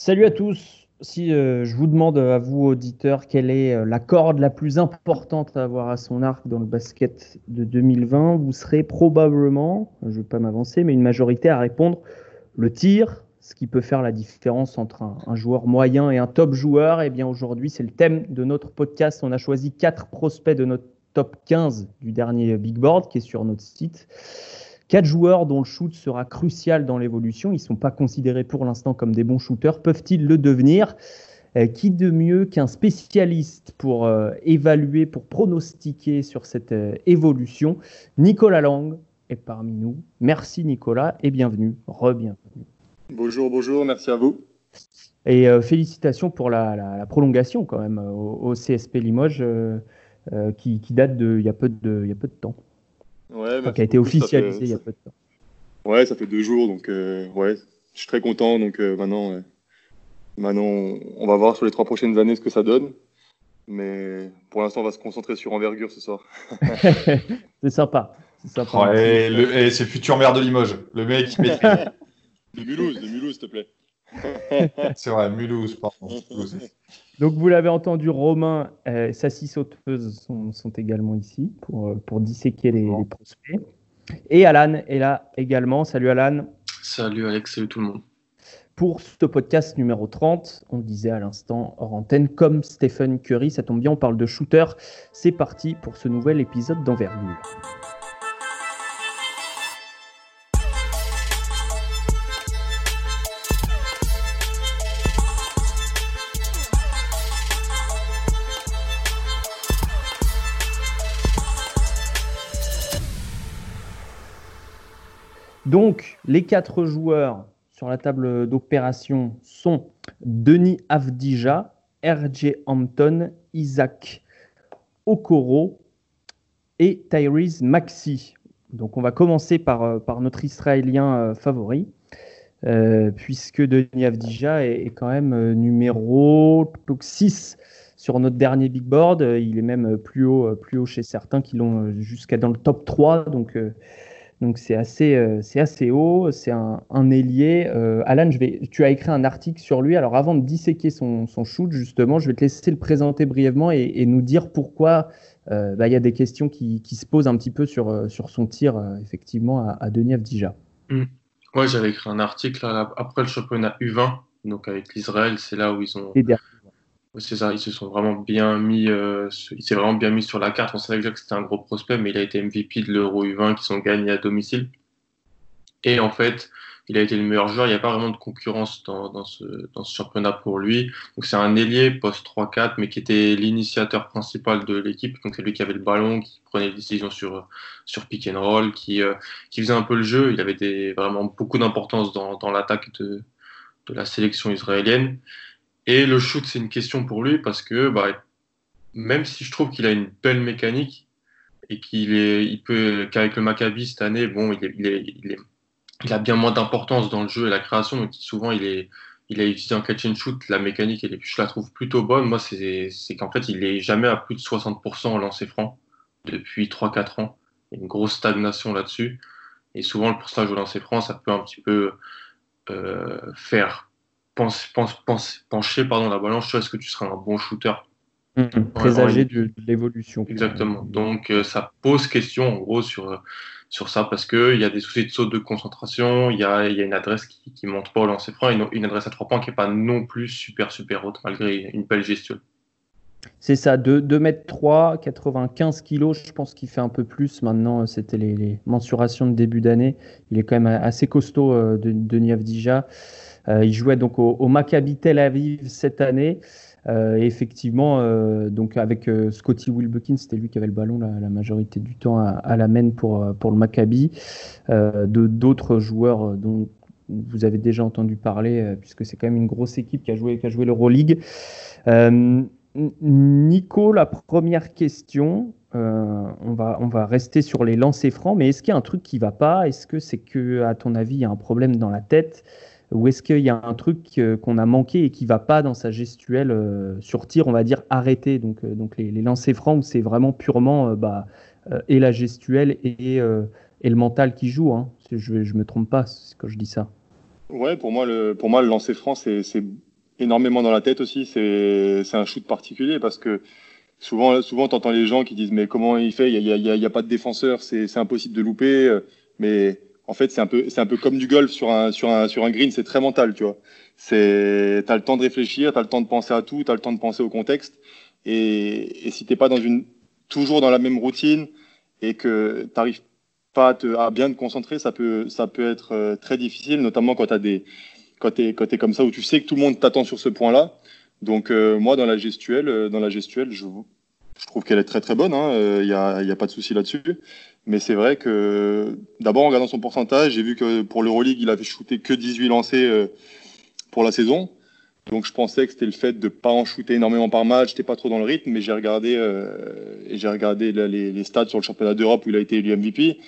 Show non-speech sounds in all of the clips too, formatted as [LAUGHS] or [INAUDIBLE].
Salut à tous. Si euh, je vous demande à vous, auditeurs, quelle est euh, la corde la plus importante à avoir à son arc dans le basket de 2020, vous serez probablement, je ne vais pas m'avancer, mais une majorité à répondre le tir, ce qui peut faire la différence entre un, joueur moyen et un top joueur. Et eh bien aujourd'hui, c'est le thème de notre podcast. On a choisi quatre prospects de notre top 15 du dernier Big Board qui est sur notre site. Quatre joueurs dont le shoot sera crucial dans l'évolution. Ils ne sont pas considérés pour l'instant comme des bons shooters. Peuvent-ils le devenir? Euh, Qui de mieux qu'un spécialiste pour euh, évaluer, pour pronostiquer sur cette euh, évolution? Nicolas Lang est parmi nous. Merci Nicolas et bienvenue. Re-bienvenue. Bonjour, bonjour, merci à vous. Et félicitations pour la, prolongation quand même au, CSP Limoges qui, date de il peu de, il y a peu de temps. Ouais, qui a été officialisé il y a peu de temps. Ouais, ça fait deux jours, donc euh, ouais, je suis très content. Donc euh, maintenant, maintenant, on va voir sur les trois prochaines années ce que ça donne. Mais pour l'instant, on va se concentrer sur envergure ce soir. [LAUGHS] c'est sympa. C'est Ouais, et, c'est futur maire de Limoges. Le mec [LAUGHS] De Mulhouse, de Mulhouse, s'il te plaît. [LAUGHS] c'est vrai, Mulhouse, pardon. Donc vous l'avez entendu, Romain, euh, sa six sauteuses sont, sont, également ici pour, euh, pour disséquer les, prospects. Et Alan est là également. Salut Alan. Salut Alex, salut tout le monde. Pour ce podcast numéro 30, on le disait à l'instant hors antenne, comme Stephen Curry, ça tombe bien, on parle de shooter. C'est parti pour ce nouvel épisode d'envergure. Donc, les quatre joueurs sur la table d'opération sont Denis Avdija, RJ Hampton, Isaac Okoro et Tyrese Maxi. Donc, on va commencer par, euh, notre Israélien euh, favori, euh, puisque Denis Avdija est, quand même numéro 6 sur notre dernier big board. Il est même plus haut, plus haut chez certains qui l'ont jusqu'à dans le top 3. Donc, donc c'est assez, euh, c'est assez haut, c'est un, un, ailier. Euh, Alan, je vais, tu as écrit un article sur lui. Alors avant de disséquer son, son shoot, justement, je vais te laisser le présenter brièvement et, nous dire pourquoi euh, bah, il y a des questions qui, qui, se posent un petit peu sur, sur son tir, effectivement, à, à Denis Avdija. Mmh. Ouais, j'avais écrit un article après le championnat U20, donc avec l'Israël, c'est là où ils ont c'est ça, ils se sont vraiment bien mis, euh, il s'est vraiment bien mis sur la carte. On savait déjà que c'était un gros prospect, mais il a été MVP de l'Euro U20 qui sont gagnés à domicile. Et en fait, il a été le meilleur joueur. Il n'y a pas vraiment de concurrence dans, ce, championnat pour lui. Donc c'est un ailier post 3-4, mais qui était l'initiateur principal de l'équipe. Donc c'est lui qui avait le ballon, qui prenait les décisions sur, sur pick and roll, qui, euh, qui faisait un peu le jeu. Il avait vraiment beaucoup d'importance dans, l'attaque de la sélection israélienne. Et le shoot, c'est une question pour lui parce que bah, même si je trouve qu'il a une belle mécanique et qu'il est, il peut, qu'avec le Maccabi cette année, bon, il, est, il, a bien moins d'importance dans le jeu et la création, donc souvent il est, il a utilisé un catch and shoot, la mécanique, et je la trouve plutôt bonne. Moi, c'est, c'est qu'en fait, il est jamais à plus de 60% en lancer franc depuis 3-4 ans. Il y a une grosse stagnation là-dessus. Et souvent, le pourcentage au lancer franc, ça peut un petit peu euh, faire pense, pense, pencher pardon, la balance est-ce que tu seras un bon shooter? Mmh, Présager de, l'évolution. Exactement. Donc euh, ça pose question en gros sur, euh, sur ça parce qu'il y a des soucis de saut de concentration, il y a, y a, une adresse qui ne monte pas au lancer franc, une, une adresse à trois points qui n'est pas non plus super super haute malgré une belle gestion. C'est ça, 2, 2 mètres 3, 95 kilos, je pense qu'il fait un peu plus. Maintenant, c'était les, mensurations de début d'année. Il est quand même assez costaud euh, de, de. Euh, il jouait donc au, Maccabi Tel Aviv cette année. Euh, effectivement, euh, donc avec Scotty Wilbekin, c'était lui qui avait le ballon la, majorité du temps à, la main pour, pour le Maccabi. de d'autres joueurs dont vous avez déjà entendu parler, puisque c'est quand même une grosse équipe qui a joué, qui a joué l'Euroleague. Nico, la première question, on, va, on va rester sur les lancers francs, mais est-ce qu'il y a un truc qui va pas? Est-ce que c'est que, ton avis, il y a un problème dans la tête? Ou est-ce qu'il y a un truc euh, qu'on a manqué et qui va pas dans sa gestuelle euh, sur tir, on va dire arrêté, donc, euh, donc les, lancers francs où c'est vraiment purement bah, et la gestuelle et, et, le mental qui joue. Hein. Je ne me trompe pas quand je dis ça. Ouais, pour moi, le, pour moi, le lancer franc, c'est énormément dans la tête aussi. C'est un shoot particulier parce que souvent, souvent, t'entends les gens qui disent mais comment il fait? Il y a, a, pas de défenseur, c'est impossible de louper. Mais en fait, c'est un peu, c'est un peu comme du golf sur un, sur un, sur un green. C'est très mental, tu vois. C'est, t'as le temps de réfléchir, t'as le temps de penser à tout, t'as le temps de penser au contexte. Et, et si t'es pas dans une, toujours dans la même routine et que t'arrives pas à, bien te concentrer, ça peut, ça peut être euh, très difficile, notamment quand t'as des, quand t'es, quand es comme ça où tu sais que tout le monde t'attend sur ce point-là. Donc euh, moi, dans la gestuelle, euh, dans la gestuelle, je, je trouve qu'elle est très très bonne. Il hein. n'y a, y a, pas de souci là-dessus. Mais c'est vrai que d'abord en regardant son pourcentage, j'ai vu que pour l'Euroleague, il avait shooté que 18 lancés pour la saison. Donc je pensais que c'était le fait de pas en shooter énormément par match, j'étais pas trop dans le rythme, mais j'ai regardé euh, j'ai regardé les, les, stats sur le championnat d'Europe où il a été élu MVP,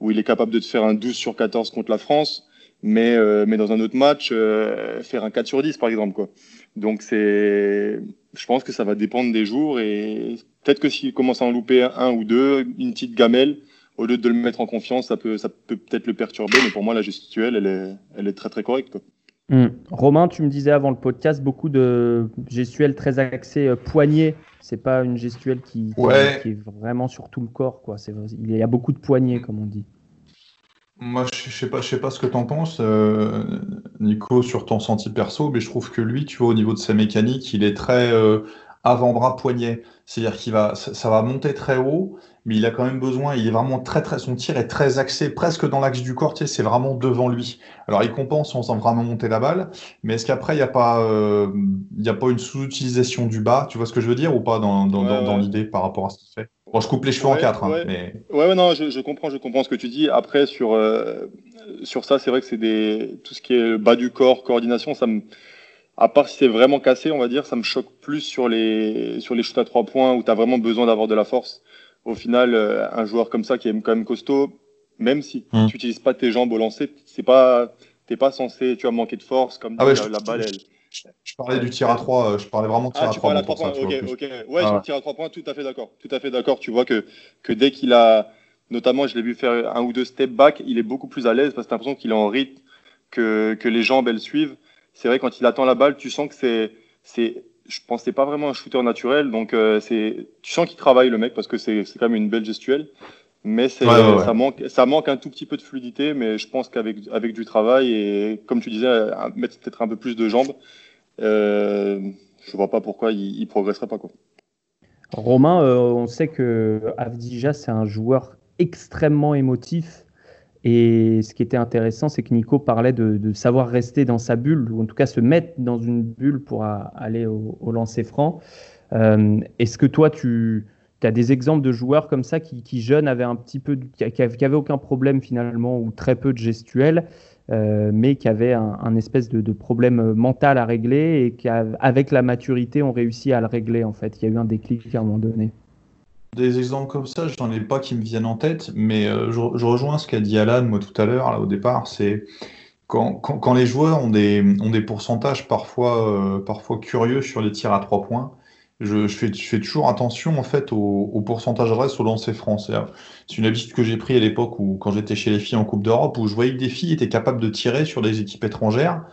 où il est capable de te faire un 12 sur 14 contre la France, mais euh, mais dans un autre match euh, faire un 4 sur 10 par exemple quoi. Donc c'est, je pense que ça va dépendre des jours et peut-être que s'il commence à en louper un ou deux, une petite gamelle, au lieu de le mettre en confiance, ça peut ça peut peut-être le perturber, mais pour moi la gestuelle elle est elle est très très correcte quoi. Hmm. Romain, tu me disais avant le podcast beaucoup de gestuels très axés euh, poignet. C'est pas une gestuelle qui, qui, est vraiment sur tout le corps. Quoi. Il y a beaucoup de poignets, comme on dit. Moi, je sais pas, je sais pas ce que tu en penses, euh, Nico, sur ton senti perso, mais je trouve que lui, tu vois, au niveau de sa mécanique, il est très euh, avant-bras poignet. C'est-à-dire qu'il va, ça va monter très haut, mais il a quand même besoin, il est vraiment très, très, son tir est très axé, presque dans l'axe du corps, tu sais, c'est vraiment devant lui. Alors, il compense en faisant vraiment monter la balle, mais est-ce qu'après, il n'y a pas, euh, il y a pas une sous-utilisation du bas, tu vois ce que je veux dire, ou pas dans, dans, dans, l'idée par rapport à ce qu'il fait? Bon, je coupe les cheveux en quatre, hein, mais. Ouais, ouais, non, je, je, comprends, je comprends ce que tu dis. Après, sur, euh, sur ça, c'est vrai que c'est des, tout ce qui est bas du corps, coordination, ça me, à part si c'est vraiment cassé, on va dire, ça me choque plus sur les, sur les shoots à trois points où tu as vraiment besoin d'avoir de la force au final, euh, un joueur comme ça qui est quand même costaud, même si mmh. tu n'utilises pas tes jambes au lancer, c'est pas, t'es pas censé, tu as manqué de force comme ah ouais, la, je, la, balle. Elle... Je parlais du tir à 3, euh, je parlais vraiment de tir ah, à 3. à 3 points, ok, ok. Ouais, ah, tir à 3 points, tout à fait d'accord. Tout à fait d'accord. Tu vois que, que dès qu'il a, notamment, je l'ai vu faire un ou deux step back, il est beaucoup plus à l'aise parce que t'as l'impression qu'il est en rythme, que, que les jambes, elles suivent. C'est vrai, quand il attend la balle, tu sens que c'est, c'est je pensais pas vraiment un shooter naturel. Donc, euh, c'est, tu sens qu'il travaille le mec parce que c'est, c'est quand même une belle gestuelle. Mais c'est, ouais, ouais, ça manque, ça manque un tout petit peu de fluidité. Mais je pense qu'avec, avec du travail et, comme tu disais, mettre peut-être un peu plus de jambes, euh, je vois pas pourquoi il, il progresserait pas, quoi. Romain, euh, on sait que Avdija, c'est un joueur extrêmement émotif. Et ce qui était intéressant, c'est que Nico parlait de, savoir rester dans sa bulle, ou en tout cas se mettre dans une bulle pour aller au, lancer franc. Euh, est-ce que toi, tu as des exemples de joueurs comme ça qui, qui jeunes, avaient un petit peu, qui n'avaient aucun problème finalement, ou très peu de gestuels, euh, mais qui avaient un, espèce de, problème mental à régler et qui, avec la maturité, ont réussi à le régler en fait? Il y a eu un déclic à un moment donné. Des exemples comme ça, je n'en ai pas qui me viennent en tête, mais euh, je, rejoins ce qu'a dit Alan, moi tout à l'heure, au départ, c'est quand, les joueurs ont des, pourcentages parfois, euh, parfois curieux sur les tirs à trois points, je, fais, toujours attention en fait au, au pourcentage adresse au lancer franc. C'est une habitude que j'ai pris à l'époque où, quand j'étais chez les filles en Coupe d'Europe, où je voyais que des filles étaient capables de tirer sur des équipes étrangères,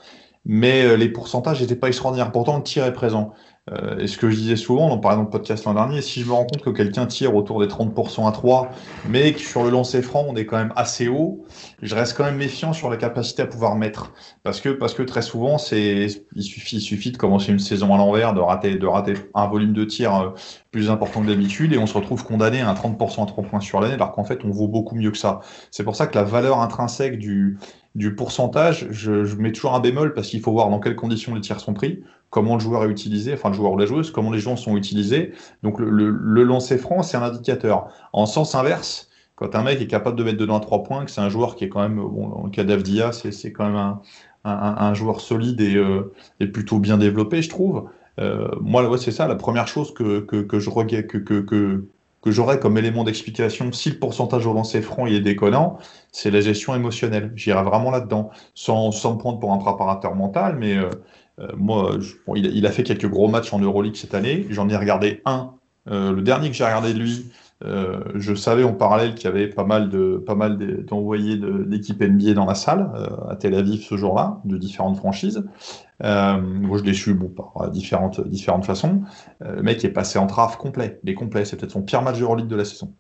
mais euh, les pourcentages n'étaient pas extraordinaires. Pourtant, le tir est présent. Euh, et ce que je disais souvent, dans, par exemple, le podcast l'an dernier, si je me rends compte que quelqu'un tire autour des 30% à 3, mais que sur le lancer franc, on est quand même assez haut, je reste quand même méfiant sur la capacité à pouvoir mettre. Parce que, parce que très souvent, il suffit, il suffit de commencer une saison à l'envers, de rater, de rater un volume de tir euh, plus important que d'habitude, et on se retrouve condamné à un 30% à 3 points sur l'année, alors qu'en fait, on vaut beaucoup mieux que ça. C'est pour ça que la valeur intrinsèque du, du pourcentage, je, je mets toujours un bémol parce qu'il faut voir dans quelles conditions les tirs sont pris comment le joueur est utilisé, enfin le joueur ou la joueuse, comment les gens sont utilisés. Donc le, le, le lancer franc, c'est un indicateur. En sens inverse, quand un mec est capable de mettre dedans trois points, que c'est un joueur qui est quand même, bon, en cas c'est quand même un, un, un, joueur solide et, euh, et, plutôt bien développé, je trouve. Euh, moi, ouais, c'est ça, la première chose que, que, que je que, que, que, j'aurais comme élément d'explication, si le pourcentage au lancer franc il est déconnant, c'est la gestion émotionnelle. J'irai vraiment là-dedans, sans, sans me prendre pour un préparateur mental, mais euh, euh, moi, il, a fait quelques gros matchs en Euroleague cette année. J'en ai regardé un. Euh, le dernier que j'ai regardé de lui, Euh, je savais en parallèle qu'il y avait pas mal de pas mal d'envoyés d'équipes NBA dans la salle euh, à Tel Aviv ce jour-là, de différentes franchises. Euh, moi, je l'ai su bon, par différentes différentes façons. le mec est passé en traf complet, mais complet. C'est peut-être son pire match de Euroleague de la saison.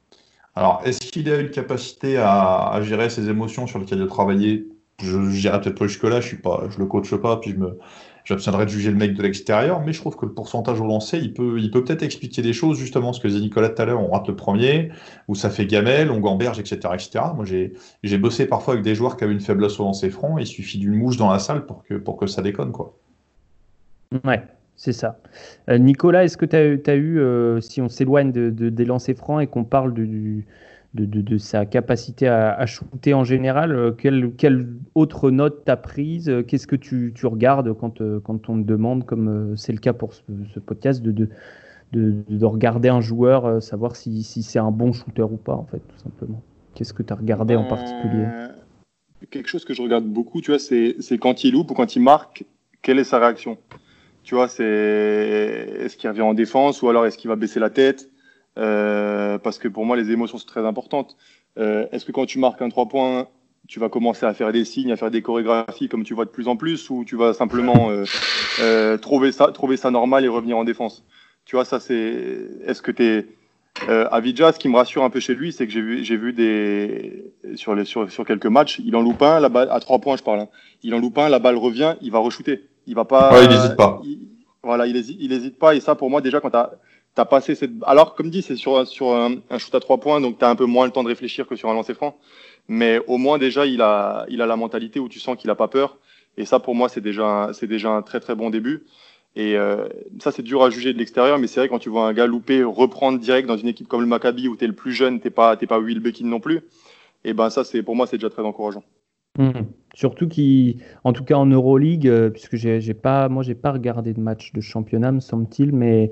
Alors, est-ce qu'il a eu une capacité à, gérer ses émotions sur lesquelles il a travaillé? Je n'irai peut-être pas jusque-là. Je suis pas, je le coache pas, puis je me J'abstiendrai de juger le mec de l'extérieur, mais je trouve que le pourcentage au lancer, il peut il peut peut-être expliquer des choses, justement, ce que disait Nicolas tout à l'heure, on rate le premier, où ça fait gamelle, on gamberge, etc. etc. Moi, j'ai bossé parfois avec des joueurs qui avaient une faiblesse au lancer franc, il suffit d'une mouche dans la salle pour que, pour que ça déconne, quoi. Ouais, c'est ça. Euh, Nicolas, est-ce que tu as, as, eu, euh, si on s'éloigne de, des lancers francs et qu'on parle du, de, sa capacité à, shooter en général. Euh, quelle, quelle autre note t'as prise euh, Qu'est-ce que tu, regardes quand, euh, quand on te demande, comme c'est le cas pour ce, podcast, de, de, regarder un joueur, savoir si, c'est un bon shooter ou pas, en fait, tout simplement. Qu'est-ce que tu as regardé en particulier? Quelque chose que je regarde beaucoup, tu vois, c'est quand il loupe ou quand il marque, quelle est sa réaction? Tu vois, c'est est-ce qu'il revient en défense ou alors est-ce qu'il va baisser la tête? Euh, parce que pour moi, les émotions sont très importantes. Euh, est-ce que quand tu marques un 3 points, tu vas commencer à faire des signes, à faire des chorégraphies comme tu vois de plus en plus, ou tu vas simplement euh, trouver, ça, trouver ça normal et revenir en défense? Tu vois, ça c'est. Est-ce que tu es. Euh, Avidja, ce qui me rassure un peu chez lui, c'est que j'ai vu, j'ai vu des sur, les, sur, sur quelques matchs, il en loupe un, la balle à trois points, je parle. Hein. Il en loupe un, la balle revient, il va re-shooter. Il va pas. Ouais, il n'hésite pas. voilà, il hésite, il hésite pas. Et ça, pour moi, déjà, quand tu as t'as passé cette. Alors, comme dit, c'est sur, sur un, shoot à trois points, donc tu as un peu moins le temps de réfléchir que sur un lancer franc. Mais au moins, déjà, il a, il a la mentalité où tu sens qu'il a pas peur. Et ça, pour moi, c'est déjà, c'est déjà un très, très bon début. Et euh, ça, c'est dur à juger de l'extérieur, mais c'est vrai quand tu vois un gars louper, reprendre direct dans une équipe comme le Maccabi où tu es le plus jeune, t'es pas, t'es pas Will Bekin non plus. Et ben ça, c'est pour moi, c'est déjà très encourageant. Mmh. Surtout qui, en tout cas en Euroleague, euh, puisque j'ai pas, moi j'ai pas regardé de match de championnat, me semble-t-il, mais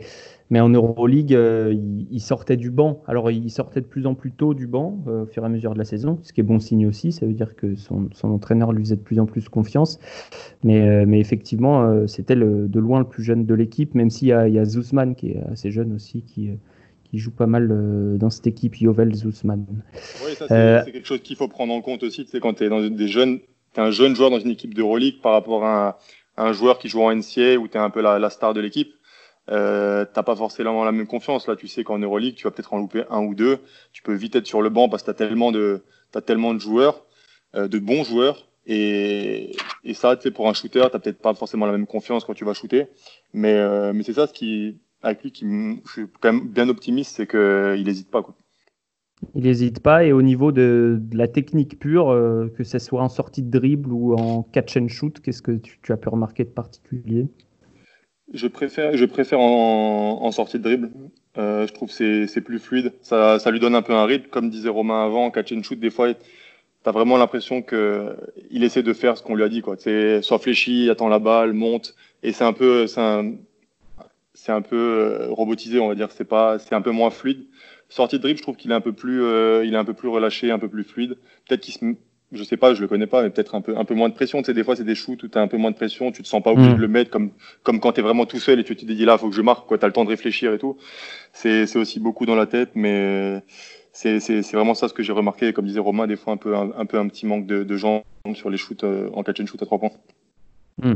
mais en Euroleague, euh, il, sortait du banc. Alors, il sortait de plus en plus tôt du banc euh, au fur et à mesure de la saison, ce qui est bon signe aussi. Ça veut dire que son, entraîneur lui faisait de plus en plus confiance. Mais, mais effectivement, c'était de loin le plus jeune de l'équipe, même s'il y a, il y a Zuzman qui est assez jeune aussi, qui, qui joue pas mal dans cette équipe, Yovel Zuzman. Oui, ça, c'est quelque chose qu'il faut prendre en compte aussi. Tu sais, quand tu es dans des jeunes, es un jeune joueur dans une équipe d'Euroleague par rapport à un, joueur qui joue en NCA où tu es un peu la, la star de l'équipe euh, t'as pas forcément la même confiance. Là, tu sais qu'en Euroleague, tu vas peut-être en louper un ou deux. Tu peux vite être sur le banc parce que t'as tellement de, as tellement de joueurs, euh, de bons joueurs. Et, et ça, tu sais, pour un shooter, t'as peut-être pas forcément la même confiance quand tu vas shooter. Mais, euh, mais c'est ça ce qui, avec lui, qui, je suis quand même bien optimiste, c'est qu'il n'hésite pas. Quoi. Il n'hésite pas. Et au niveau de, la technique pure, euh, que ce soit en sortie de dribble ou en catch and shoot, qu'est-ce que tu, as pu remarquer de particulier? Je préfère, je préfère en, sortie de dribble. Euh, je trouve que c'est plus fluide. Ça, ça lui donne un peu un rythme. Comme disait Romain avant, en catch and shoot, des fois, tu as vraiment l'impression qu'il essaie de faire ce qu'on lui a dit. Quoi. Soit fléchi, attend la balle, monte. Et c'est un peu, un, un, peu euh, robotisé, on va dire. C'est un peu moins fluide. Sortie de dribble, je trouve qu'il est un peu plus, euh, il est un peu plus relâché, un peu plus fluide. Peut-être qu'il se je sais pas, je le connais pas, mais peut-être un peu, un peu moins de pression. Tu sais, des fois, c'est des shoots où tu as un peu moins de pression, tu te sens pas obligé mm. de le mettre comme, comme quand tu es vraiment tout seul et tu te dis là, faut que je marque, quoi. Tu as le temps de réfléchir et tout. C'est aussi beaucoup dans la tête, mais c'est vraiment ça ce que j'ai remarqué. Comme disait Romain, des fois, un peu un, peu un petit manque de, de jambes sur les shoots euh, en catch and shoot à trois points. Mm.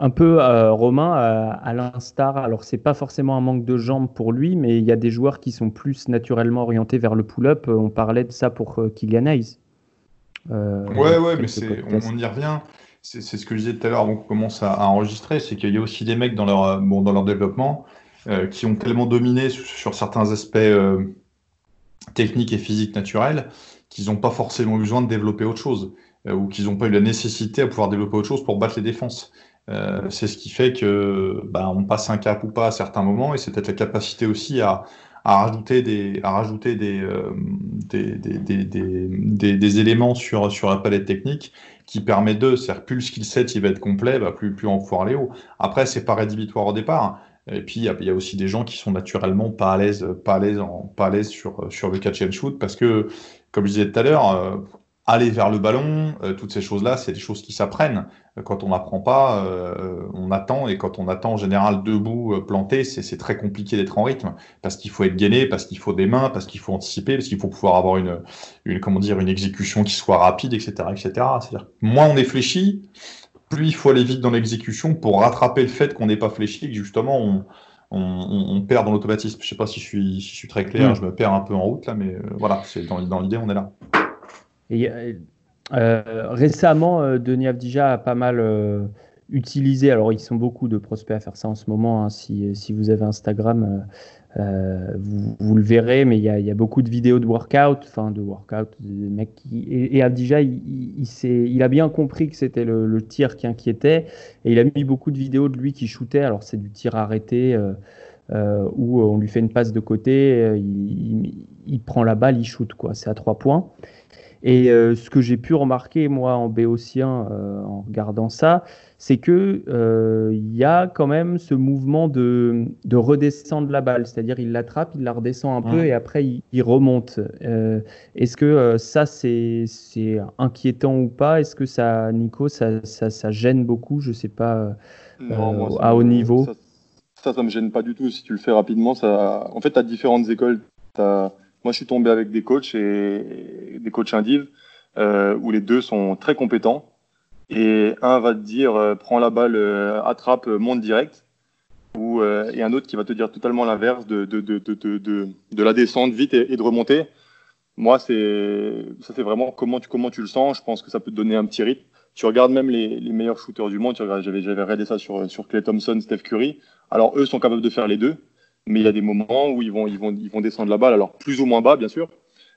Un peu, euh, Romain, à, l'instar, alors c'est pas forcément un manque de jambes pour lui, mais il y a des joueurs qui sont plus naturellement orientés vers le pull-up. On parlait de ça pour euh, Kylian Hayes. Euh, ouais, ouais, mais c'est, on, y revient. C'est, ce que je disais tout à l'heure avant qu'on commence à, enregistrer, c'est qu'il y a aussi des mecs dans leur, bon, dans leur développement euh, qui ont tellement dominé sur, certains aspects euh, techniques et physiques naturels qu'ils n'ont pas forcément besoin de développer autre chose ou qu'ils n'ont pas eu la nécessité à pouvoir développer autre chose pour battre les défenses. C'est ce qui fait que bah, on passe un cap ou pas à certains moments et c'est peut-être la capacité aussi à, à rajouter des, à rajouter des, euh, des, des, des, des, éléments sur, sur la palette technique qui permet de, c'est-à-dire plus le skill set il va être complet, bah, plus, plus on va pouvoir aller haut. Après, c'est pas rédhibitoire au départ. Et puis, il y, y, a aussi des gens qui sont naturellement pas à l'aise, pas à l'aise, pas à l'aise sur, sur le catch and shoot parce que, comme je disais tout à l'heure, euh, aller vers le ballon, euh, toutes ces choses-là, c'est des choses qui s'apprennent. Quand on n'apprend pas, euh, on attend, et quand on attend en général debout, euh, planté, c'est très compliqué d'être en rythme, parce qu'il faut être gainé, parce qu'il faut des mains, parce qu'il faut anticiper, parce qu'il faut pouvoir avoir une, une, comment dire, une exécution qui soit rapide, etc. etc. C'est-à-dire moins on est fléchi, plus il faut aller vite dans l'exécution pour rattraper le fait qu'on n'est pas fléchi, et que justement on, on, perd dans l'automatisme. Je ne sais pas si je suis, si je suis très clair, mm. je me perds un peu en route là, mais voilà, c'est dans, dans l'idée, on est là. Et, euh, récemment, euh, Denis Avdija a pas mal euh, utilisé, alors ils sont beaucoup de prospects à faire ça en ce moment, hein, si, vous avez Instagram, vous, le verrez, mais il y, a, beaucoup de vidéos de workout, enfin de workout, et, et il, a bien compris que c'était le, tir qui inquiétait, et il a mis beaucoup de vidéos de lui qui shootait, alors c'est du tir arrêté, euh, où on lui fait une passe de côté, il, prend la balle, il shoot, quoi, c'est à trois points. Et euh, ce que j'ai pu remarquer, moi, en béotien, euh, en regardant ça, c'est que euh, il y a quand même ce mouvement de, de redescendre la balle. C'est-à-dire, il l'attrape, il la redescend un peu et après, il, remonte. Est-ce que ça, c'est inquiétant ou pas? Est-ce que ça, Nico, ça, ça, ça, gêne beaucoup? Je sais pas, à haut niveau ça, ça, me gêne pas du tout. Si tu le fais rapidement, ça... en fait, tu as différentes écoles. Moi, je suis tombé avec des coachs et des coachs indives euh, où les deux sont très compétents. Et un va te dire euh, prends la balle, euh, attrape, monte direct. Ou, et un autre qui va te dire totalement l'inverse de, de, de, de, la descente vite et, de remonter. Moi, ça, c'est vraiment comment tu, comment tu le sens. Je pense que ça peut te donner un petit rythme. Tu regardes même les, les meilleurs shooters du monde. J'avais regardé ça sur, sur Clay Thompson, Steph Curry. Alors, eux sont capables de faire les deux mais il y a des moments où ils vont, ils vont, ils vont descendre la balle, alors plus ou moins bas, bien sûr,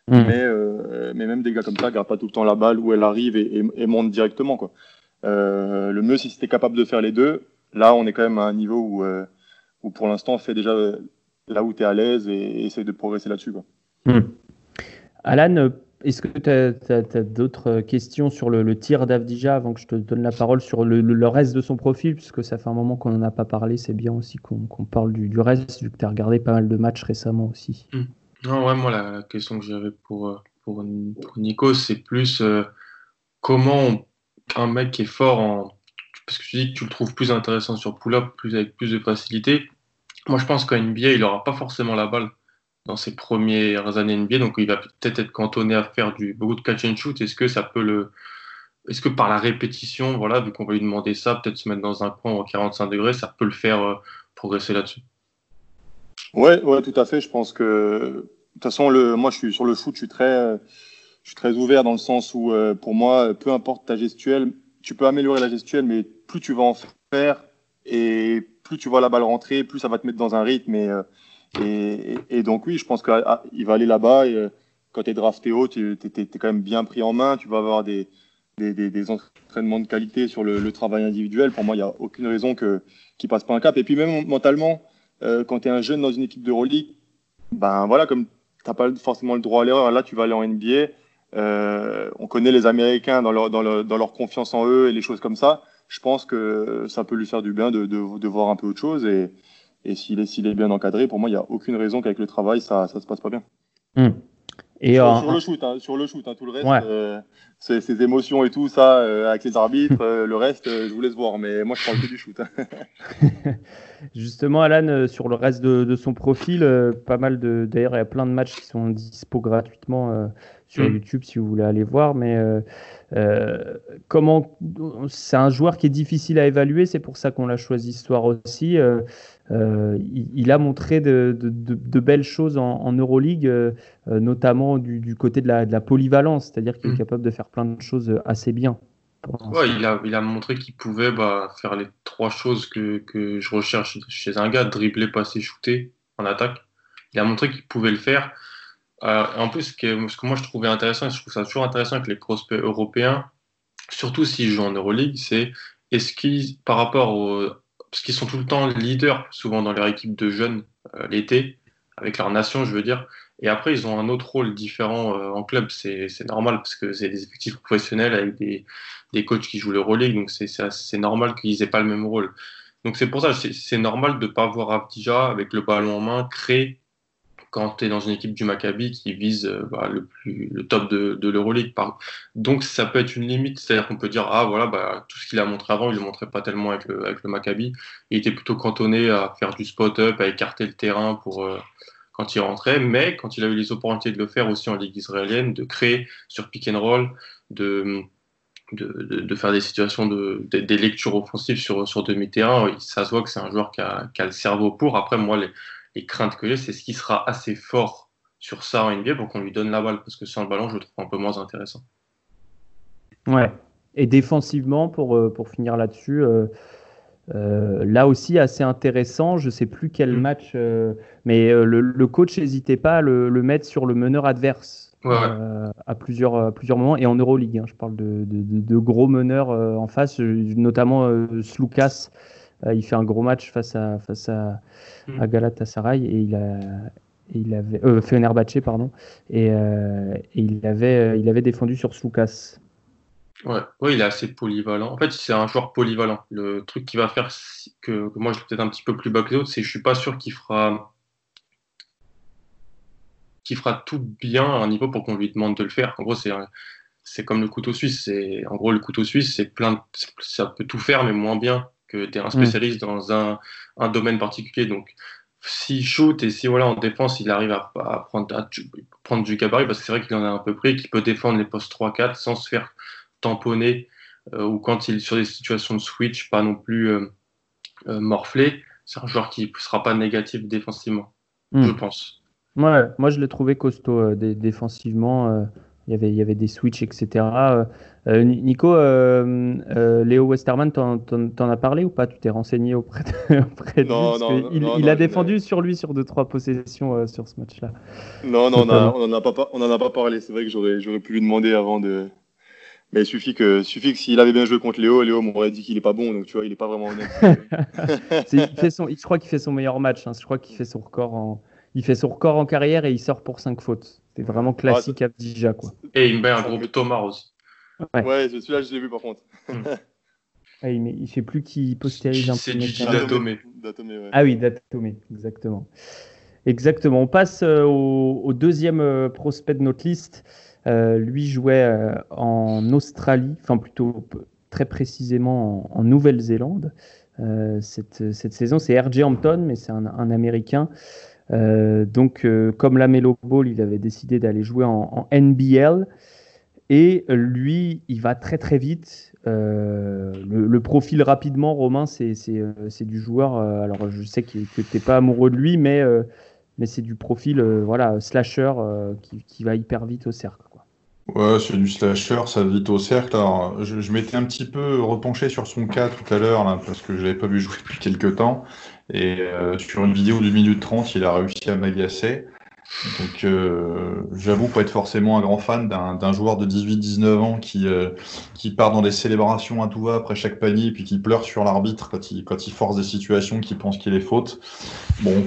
hmm. mais, euh, mais même des gars comme ça gardent pas tout le temps la balle où elle arrive et, et, monte directement. Quoi. Euh, le mieux, si c'était capable de faire les deux, là, on est quand même à un niveau où, euh, où pour l'instant, fait déjà là où tu es à l'aise et, et essaye de progresser là-dessus. Quoi. Hmm. Alan, est-ce que tu as, d'autres questions sur le, tir d'Avdija avant que je te donne la parole sur le, reste de son profil, puisque ça fait un moment qu'on n'en a pas parlé, c'est bien aussi qu'on parle du, reste, vu que tu as regardé pas mal de matchs récemment aussi. Mmh. Non, ouais, moi la question que j'avais pour, pour, Nico, c'est plus euh, comment un mec qui est fort. Parce que tu dis que tu le trouves plus intéressant sur pull-up, plus avec plus de facilité. Moi je pense qu'en NBA, il n'aura pas forcément la balle dans ses premières années NBA, donc il va peut-être être cantonné à faire beaucoup de catch and shoot. Est-ce que ça peut le. Est-ce que par la répétition, voilà, vu qu'on va lui demander ça, peut-être se mettre dans un coin à 45 degrés, ça peut le faire euh, progresser là-dessus? Ouais, ouais, tout à fait. Je pense que de toute façon, le, moi, je suis sur le foot, je suis très, je suis très ouvert dans le sens où, euh, pour moi, peu importe ta gestuelle, tu peux améliorer la gestuelle, mais plus tu vas en faire et plus tu vois la balle rentrer, plus ça va te mettre dans un rythme et et, donc oui, je pense qu'il ah, va aller là-bas. Euh, quand tu es drafté haut, tu es, quand même bien pris en main. Tu vas avoir des, entraînements de qualité sur le, travail individuel. Pour moi, il n'y a aucune raison qu'il ne passe pas un cap. Et puis même mentalement, euh, quand tu es un jeune dans une équipe de Euroleague, ben voilà, comme tu n'as pas forcément le droit à l'erreur, là tu vas aller en NBA. Euh, on connaît les Américains dans leur, confiance en eux et les choses comme ça. Je pense que ça peut lui faire du bien de, voir un peu autre chose. Et s'il est, est, bien encadré, pour moi, il n'y a aucune raison qu'avec le travail, ça ne se passe pas bien. Hmm. Et sur, le shoot, hein, sur le shoot, hein, tout le reste, euh, ces, émotions et tout ça, euh, avec les arbitres, euh, le reste, je vous laisse voir. Mais moi, je parle que du shoot. Hein. [LAUGHS] Justement, Alan, sur le reste de, son profil, pas mal de. D'ailleurs, il y a plein de matchs qui sont dispo gratuitement sur hmm. YouTube si vous voulez aller voir. Mais comment c'est un joueur qui est difficile à évaluer, c'est pour ça qu'on l'a choisi ce soir aussi. Euh, il, a montré de, belles choses en, Euroleague, euh, euh, notamment du, côté de la, polyvalence, c'est-à-dire qu'il est mm. capable de faire plein de choses assez bien. il, a, montré qu'il pouvait bah, faire les trois choses que, je recherche chez un gars, dribbler, passer, shooter en attaque. Il a montré qu'il pouvait le faire. en plus, ce que, ce que, moi je trouvais intéressant, et je trouve ça toujours intéressant avec les prospects européens, surtout s'ils jouent en Euroleague, c'est est-ce qu'ils, par rapport au, parce qu'ils sont tout le temps leaders, souvent dans leur équipe de jeunes euh, l'été, avec leur nation, je veux dire. Et après, ils ont un autre rôle différent euh, en club. C'est normal parce que c'est des effectifs professionnels avec des, des coachs qui jouent le relais. Donc, c'est normal qu'ils n'aient pas le même rôle. Donc, c'est pour ça, c'est normal de ne pas voir Avdija avec le ballon en main créer quand tu es dans une équipe du Maccabi qui vise euh, bah, le, plus, le top de, l'Euroleague. Donc ça peut être une limite, c'est-à-dire qu'on peut dire, ah voilà, bah, tout ce qu'il a montré avant, il ne le montrait pas tellement avec le, Maccabi. Il était plutôt cantonné à faire du spot-up, à écarter le terrain pour, euh, quand il rentrait, mais quand il a eu les opportunités de le faire aussi en Ligue israélienne, de créer sur pick and roll, de, faire des situations, de, des lectures offensives sur, sur demi-terrain, ça se voit que c'est un joueur qui a, qui a, le cerveau pour. Après, moi, les, les craintes que j'ai, c'est ce qui sera assez fort sur ça en NBA pour qu'on lui donne la balle, parce que sans le ballon, je le trouve un peu moins intéressant. Ouais. Et défensivement, pour, euh, pour finir là-dessus, euh, euh, là aussi assez intéressant. Je sais plus quel mm. match, mais le, coach n'hésitait pas à le, mettre sur le meneur adverse. à, plusieurs, plusieurs moments et en Euroleague. Hein, je parle de, de, gros meneurs en face, notamment Slukas euh, il fait un gros match face à, face à, mm. à Galatasaray et il a, il avait euh, Fenerbahce pardon et, euh, et, il avait euh, il avait défendu sur Soukas. Ouais, ouais, il est assez polyvalent. En fait, c'est un joueur polyvalent. Le truc qui va faire que, que moi je suis peut-être un petit peu plus bas que les autres, c'est que je suis pas sûr qu'il fera qu'il fera tout bien à un niveau pour qu'on lui demande de le faire. En gros, c'est c'est comme le couteau suisse. C'est en gros le couteau suisse, c'est plein, ça peut tout faire mais moins bien que tu es un mm. spécialiste dans un, un, domaine particulier. Donc, s'il shoot et si voilà, en défense, il arrive à, prendre, à prendre, du gabarit, parce que c'est vrai qu'il en a un peu pris, qu'il peut défendre les postes 3-4 sans se faire tamponner, euh, ou quand il est sur des situations de switch, pas non plus euh, euh, morflé, c'est un joueur qui ne sera pas négatif défensivement, mm. je pense. Ouais, moi je l'ai trouvé costaud défensivement. Il y avait, il y avait des switches, etc. Euh, Nico, euh, Léo Westerman, t'en, as parlé ou pas? Tu t'es renseigné auprès de, [LAUGHS] auprès de non, lui? Non, il, non, il a défendu sur lui sur deux trois possessions sur ce match-là. Non, non, on n'en a, pas, on en a pas parlé. C'est vrai que j'aurais, j'aurais pu lui demander avant de. Mais il suffit que, suffit que s'il avait bien joué contre Léo, Léo m'aurait dit qu'il est pas bon, donc tu vois, il est pas vraiment honnête. [LAUGHS] il fait son, je crois qu'il fait son meilleur match. Hein. Je crois qu'il fait son record en, il fait son record en carrière et il sort pour 5 fautes. C'est vraiment classique à Dija, quoi. Et il met un gros Thomas aussi. Ouais, ouais celui-là, je l'ai vu par contre. Hmm. [LAUGHS] ah, il, ne sais plus qui postérise un peu. C'est Datomé. Ouais. Ah oui, Datomé, exactement. Exactement. On passe euh, au, deuxième euh, prospect de notre liste. Euh, lui jouait en Australie, enfin plutôt très précisément en, Nouvelle-Zélande. Cette, cette, saison, c'est RJ Hampton, mais c'est un, un, Américain. Donc, comme la Melo Ball, il avait décidé d'aller jouer en, NBL. Et lui, il va très très vite. Euh, le, profil rapidement, Romain, c'est euh, du joueur. Euh, alors je sais que, tu n'es pas amoureux de lui, mais, mais c'est du profil voilà, slasher qui, qui, va hyper vite au cercle. Ouais, c'est du slasher, ça va vite au cercle. Alors, je, m'étais un petit peu repenché sur son cas tout à l'heure, parce que je l'avais pas vu jouer depuis quelques temps. Et sur une vidéo de minute 30, il a réussi à m'agacer. Donc, euh, j'avoue pas être forcément un grand fan d'un joueur de 18-19 ans qui, euh, qui part dans des célébrations à tout va après chaque panier, puis qui pleure sur l'arbitre quand il, quand il force des situations qu'il pense qu'il est faute. Bon,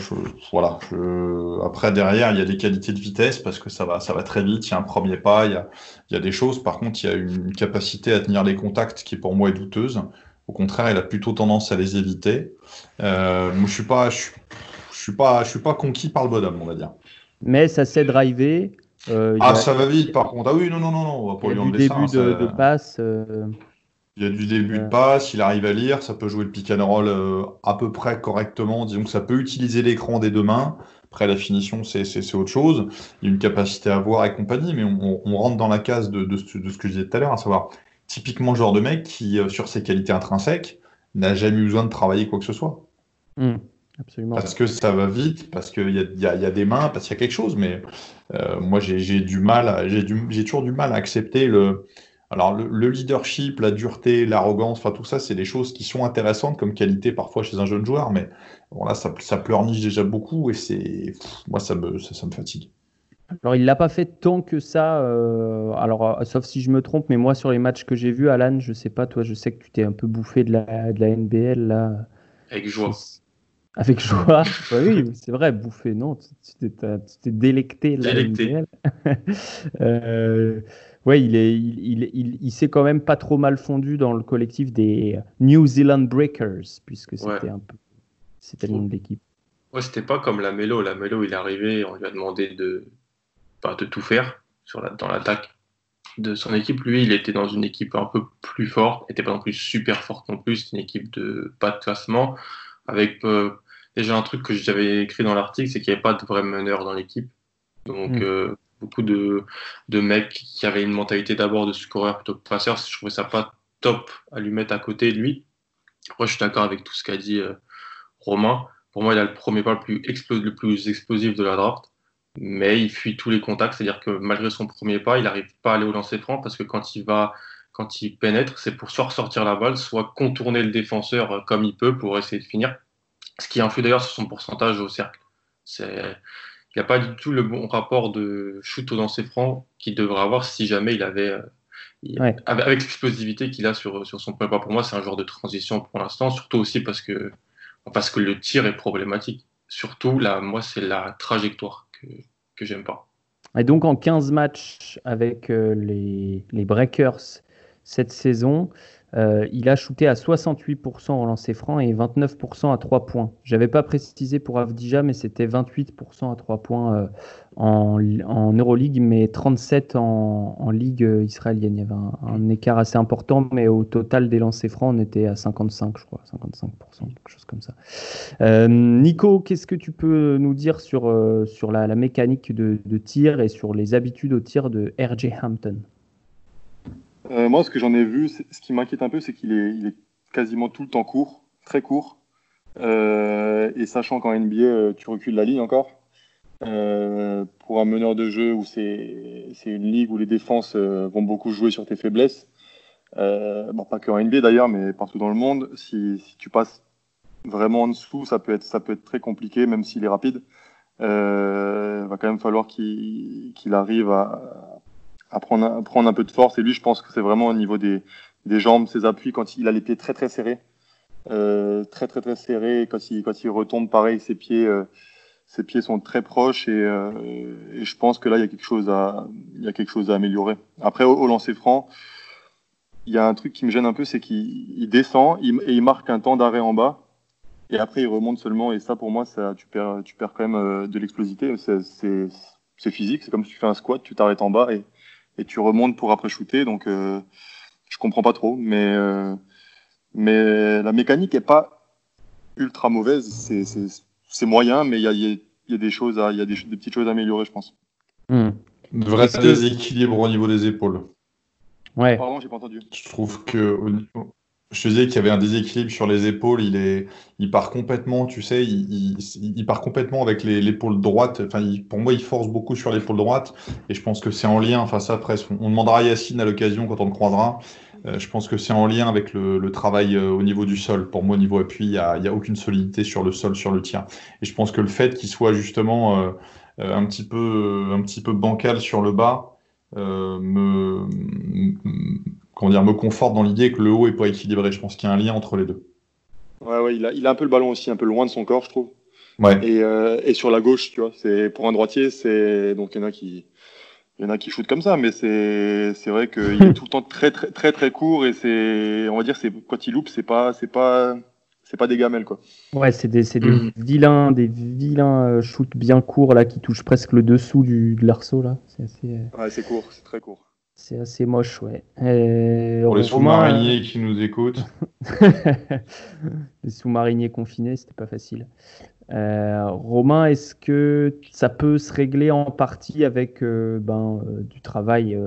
voilà. Je, après, derrière, il y a des qualités de vitesse parce que ça va, ça va très vite. Il y a un premier pas, il y a, il y a des choses. Par contre, il y a une capacité à tenir les contacts qui, pour moi, est douteuse. Au contraire, il a plutôt tendance à les éviter. Euh, moi, je suis pas, je, je suis pas, je suis pas conquis par le bonhomme, on va dire mais ça s'est drivé. Euh, ah, ça va vite par contre. Ah oui, non, non, non, non on va pas lui enlever ça. Il y a du début de, passe. Euh, il y a du début de passe, il arrive à lire, ça peut jouer le pick and roll euh, à peu près correctement. Disons que ça peut utiliser l'écran des deux mains. Après, la finition, c'est autre chose. Il y a une capacité à voir et compagnie, mais on, on rentre dans la case de, de, ce, de, ce, que je disais tout à l'heure, à savoir typiquement le genre de mec qui, sur ses qualités intrinsèques, n'a jamais eu besoin de travailler quoi que ce soit. Mmh. Parce que ça va vite, parce qu'il y a, y, a, y a, des mains, parce qu'il y a quelque chose, mais euh, moi j'ai du mal, j'ai toujours du mal à accepter le. Alors le, leadership, la dureté, l'arrogance, enfin tout ça, c'est des choses qui sont intéressantes comme qualité parfois chez un jeune joueur, mais bon là ça, ça pleurniche déjà beaucoup et c'est moi ça me ça, me fatigue. Alors il l'a pas fait tant que ça, euh, alors euh, sauf si je me trompe, mais moi sur les matchs que j'ai vus, Alan, je sais pas, toi, je sais que tu t'es un peu bouffé de la, de la NBL là. Avec joie. Avec joie. [LAUGHS] oui, c'est vrai, bouffer, non, tu t'es délecté. délecté. [LAUGHS] euh, ouais, il, est, il, il, il, s'est quand même pas trop mal fondu dans le collectif des New Zealand Breakers, puisque c'était un peu. C'était le nom de l'équipe. Ouais, c'était pas comme la Mélo. La Mélo, il est arrivé, on lui a demandé de, pas de tout faire sur la, dans l'attaque de son équipe. Lui, il était dans une équipe un peu plus forte, n'était pas non plus super forte non plus. C'était une équipe de pas de classement. Avec euh, déjà un truc que j'avais écrit dans l'article, c'est qu'il n'y avait pas de vrai meneur dans l'équipe. Donc, mm. euh, beaucoup de, de, mecs qui avaient une mentalité d'abord de scoreur plutôt que de passeur. Je trouvais ça pas top à lui mettre à côté de lui. Moi, je suis d'accord avec tout ce qu'a dit euh, Romain. Pour moi, il a le premier pas le plus, le plus explosif de la draft, mais il fuit tous les contacts. C'est-à-dire que malgré son premier pas, il n'arrive pas à aller au lancer franc parce que quand il va, quand il pénètre, c'est pour soit ressortir la balle, soit contourner le défenseur euh, comme il peut pour essayer de finir. Ce qui influe d'ailleurs sur son pourcentage au cercle. C'est, il n'y a pas du tout le bon rapport de shoot au lancer franc qu'il devrait avoir si jamais il avait. Euh, avec, l'explosivité qu'il a sur, sur son premier pas, pour moi, c'est un genre de transition pour l'instant, surtout aussi parce que parce que le tir est problématique. Surtout, là, moi, c'est la trajectoire que, que j'aime pas. Et donc, en 15 matchs avec euh, les, les Breakers cette saison, euh, il a shooté à 68% en lancer franc et 29% à 3 points. J'avais pas précisé pour Avdija, mais c'était 28% à 3 points euh, en, en, Euroleague, mais 37 en, en Ligue israélienne. Il y avait un, écart assez important, mais au total des lancers francs, on était à 55, je crois, 55%, quelque chose comme ça. Euh, Nico, qu'est-ce que tu peux nous dire sur, la, mécanique de tir et sur les habitudes au tir de RJ Hampton? Euh, moi, ce que j'en ai vu, ce qui m'inquiète un peu, c'est qu'il est, quasiment tout le temps court, très court. Euh, et sachant qu'en NBA, euh, tu recules la ligne encore, pour un meneur de jeu où c'est une ligue où les défenses vont beaucoup jouer sur tes faiblesses, pas que en NBA d'ailleurs, mais partout dans le monde, si, tu passes vraiment en dessous, ça peut être très compliqué, même s'il est rapide. il va quand même falloir qu'il arrive à, à prendre, prendre un peu de force. Et lui, je pense que c'est vraiment au niveau des, des jambes, ses appuis, quand il a les pieds très très serrés. Euh, très très très serrés. Quand il, quand il retombe, pareil, ses pieds, euh, ses pieds sont très proches et, euh, et, je pense que là, il y a quelque chose à, il y a quelque chose à améliorer. Après, au, lancer franc, il y a un truc qui me gêne un peu, c'est qu'il descend et il marque un temps d'arrêt en bas. Et après, il remonte seulement. Et ça, pour moi, ça, tu perds, tu perds quand même de l'explosité. C'est physique. C'est comme si tu fais un squat, tu t'arrêtes en bas et et tu remontes pour après shooter. Donc, euh, je comprends pas trop, mais, euh, mais la mécanique est pas ultra mauvaise. C'est moyen, mais il y a, y a, des choses, il y a des, petites choses à améliorer, je pense. Mmh. Vrai déséquilibre au niveau des épaules. Ouais. Pardon, j'ai pas entendu. Je trouve que je te disais qu'il y avait un déséquilibre sur les épaules. Il, est, il part complètement, tu sais, il, il, part complètement avec l'épaule droite. Enfin, pour moi, il force beaucoup sur l'épaule droite. Et je pense que c'est en lien. Enfin, ça, après, on, demandera à Yacine à l'occasion quand on le croisera. Euh, je pense que c'est en lien avec le, le, travail euh, au niveau du sol. Pour moi, au niveau appui, il n'y a, a, aucune solidité sur le sol, sur le tir. Et je pense que le fait qu'il soit justement euh, un, petit peu, un petit peu bancal sur le bas me comment dire, me conforte dans l'idée que le haut est pas équilibré. Je pense qu'il y a un lien entre les deux. Ouais, ouais, il a, il a un peu le ballon aussi, un peu loin de son corps, je trouve. Ouais. Et, euh, et sur la gauche, tu vois, c'est pour un droitier, c'est donc il y en a qui, il y en a qui shootent comme ça, mais c'est c'est vrai qu'il est tout le temps très très très très court et c'est, on va dire, c'est quand il loupe, c'est pas c'est pas c'est pas des gamelles quoi. Ouais, c'est des, des mm. vilains des vilains euh, shoots bien courts là qui touchent presque le dessous du de l'arceau là. C'est assez. Euh, ouais, c'est court, c'est très court. C'est assez moche, ouais. Pour les sous-mariniers qui nous écoutent. [LAUGHS] les sous-mariniers confinés, c'était pas facile. Euh, Romain, est-ce que ça peut se régler en partie avec euh, ben, euh, du travail